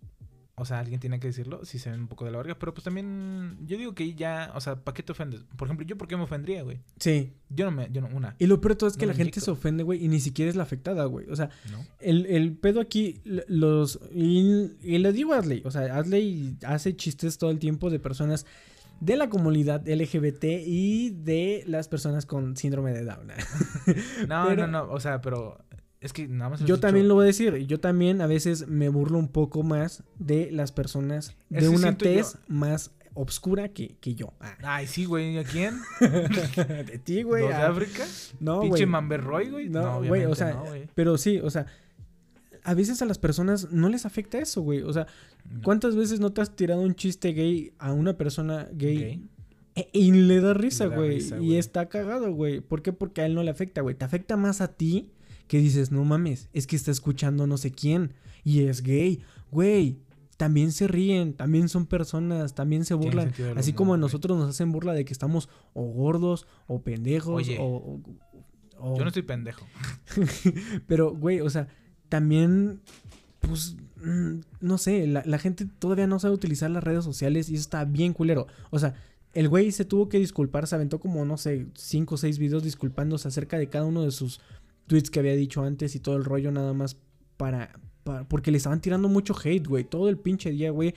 O sea, alguien tiene que decirlo. Si se ven un poco de la verga. Pero pues también. Yo digo que ya. O sea, ¿para qué te ofendes? Por ejemplo, ¿yo por qué me ofendría, güey? Sí. Yo no me. Yo no. Una. Y lo peor de todo es que No la gente inyecto. se ofende, güey, y ni siquiera es la afectada, güey. O sea, ¿No? El, el pedo aquí, los. Y, y le digo a Adley, o sea, Adley hace chistes todo el tiempo de personas de la comunidad LGBT y de las personas con síndrome de Down. No, Pero- no, no. O sea, pero es que nada más. Yo dicho- también lo voy a decir, yo también a veces me burlo un poco más de las personas de una yo- tez más obscura que, que yo. Ah, Ay, sí, güey. ¿A quién? de ti, güey. ¿Los de ah. África? No, ¿Pinche güey. Mamberroy, güey? No, güey, o sea, no, pero sí, o sea, a veces a las personas no les afecta eso, güey. O sea. ¿cuántas veces no te has tirado un chiste gay a una persona gay? E- Y le da risa, güey. Y está cagado, güey. ¿Por qué? Porque a él no le afecta, güey. Te afecta más a ti que dices, no mames, es que está escuchando no sé quién. Y es gay. Güey, también se ríen, también son personas, también se burlan. Así como a güey. nosotros nos hacen burla de que estamos o gordos, o pendejos, Oye, o, o- o- Yo no estoy pendejo. pero, güey, o sea, también, pues, mm, no sé, la, la gente todavía no sabe utilizar las redes sociales y eso está bien culero. O sea, el güey se tuvo que disculpar, se aventó como, no sé, cinco o seis videos disculpándose acerca de cada uno de sus tweets que había dicho antes y todo el rollo nada más para... para- porque le estaban tirando mucho hate, güey, todo el pinche día, güey.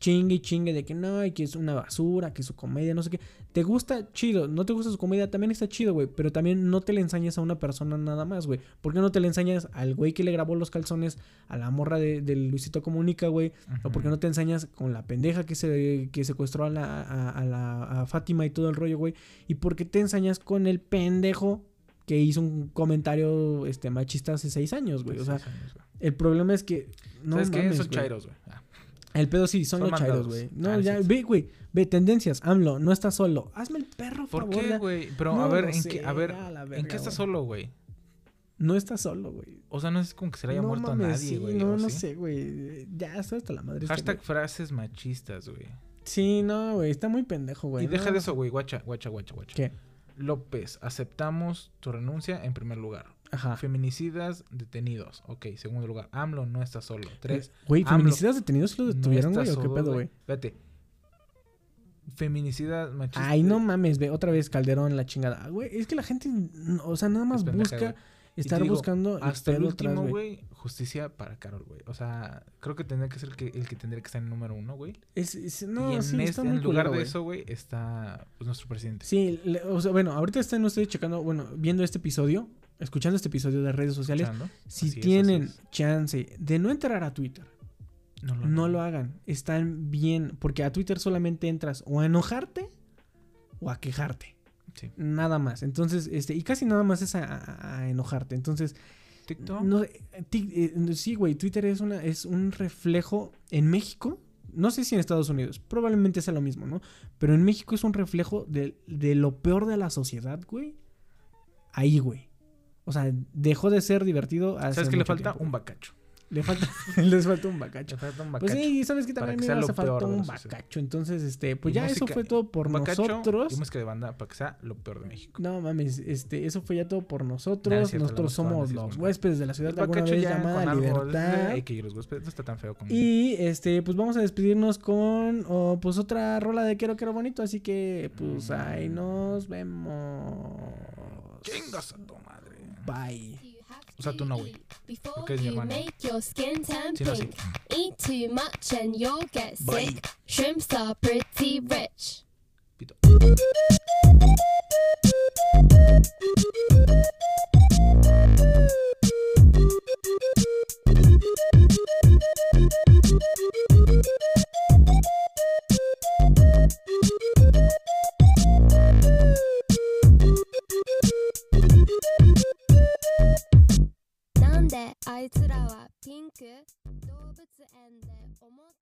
Chingue y chingue de que no, que es una basura, que su comedia, no sé qué. ¿Te gusta? Chido. ¿No te gusta su comedia? También está chido, güey. Pero también no te le ensañas a una persona nada más, güey. ¿Por qué no te le ensañas al güey que le grabó los calzones, a la morra de, del Luisito Comunica, güey? ¿O por qué no te ensañas con la pendeja que se que secuestró a la, a, a la a Fátima y todo el rollo, güey? ¿Y por qué te ensañas con el pendejo que hizo un comentario este, machista hace seis años, güey? O sea, años, güey. el problema es que... No ¿Sabes qué? mames, Esos güey. chairos, güey. Ah, El pedo sí, son, Son los chairos, güey. No, Ah, ya, sí, sí. ve, güey. Ve, tendencias. AMLO, no estás solo. Hazme el perro, ¿Por favor. qué, ya. güey? Pero No a ver, ¿en sé, qué? A ver, ya, ¿en qué estás güey. solo, güey? No estás solo, güey. O sea, no es como que se le haya No muerto mames, a nadie, sí, güey. No, ¿o no sé, güey. Ya, está hasta la madre. este Hashtag güey. frases machistas, güey. Sí, no, güey. Está muy pendejo, güey. y deja no, de eso, güey. Guacha, guacha, guacha, guacha. ¿Qué? López, aceptamos tu renuncia en primer lugar. Ajá. Feminicidas detenidos. Ok, segundo lugar. AMLO no está solo. Tres. Güey, AMLO feminicidas detenidos lo detuvieron, güey, o qué pedo, güey. Espérate. Feminicidas machistas. Ay, no mames, ve, otra vez Calderón, la chingada. Güey, es que la gente, o sea, nada más pendeja, busca güey. Estar digo, buscando Hasta el último, güey, justicia para Carol, güey. O sea, creo que tendría que ser el que, el que tendría que estar en número uno, güey. Es- es- no, y en, sí, este- está en muy lugar culero, de eso, güey, está pues, nuestro presidente. Sí, le- o sea, bueno, ahorita están ustedes checando, bueno, viendo este episodio, escuchando este episodio de redes sociales. Escuchando. Si Así tienen es. chance de no entrar a Twitter, no lo, no lo hagan. Están bien, porque a Twitter solamente entras o a enojarte o a quejarte. Sí. Nada más. Entonces, este, y casi nada más es a, a- a enojarte. Entonces, TikTok. no, eh, eh, sí, güey, Twitter es una, es un reflejo en México. No sé si en Estados Unidos, probablemente sea lo mismo, ¿no? Pero en México es un reflejo de, de lo peor de la sociedad, güey. Ahí, güey. O sea, dejó de ser divertido hace ¿Sabes qué le falta? tiempo. Un bacacho. Le falta, les falta un bacacho. Le falta un Pues bacacho. sí, sabes que también que me hace falta de un bacacho. Entonces, este, pues Y ya eso fue todo por bacacho nosotros. Y música de banda para que sea lo peor de México. No mames, este, eso fue ya todo por nosotros. Cierto, nosotros somos los huéspedes de la ciudad de alguna vez llamada Libertad. Ey, que los huéspedes no está tan feo como... Y este, pues vamos a despedirnos con oh, pues otra rola de Quiero Quiero Bonito. Así que, pues ahí nos vemos. Chingas a tu madre. Bye. O sea, tú no, güey. Before Porque es mi you hermano. make your skin turn Sí, no, sí. pink. Eat too much and you'll get Bye. sick. Shrimps are pretty rich. Pito. なんであいつらはピンク動物園で思った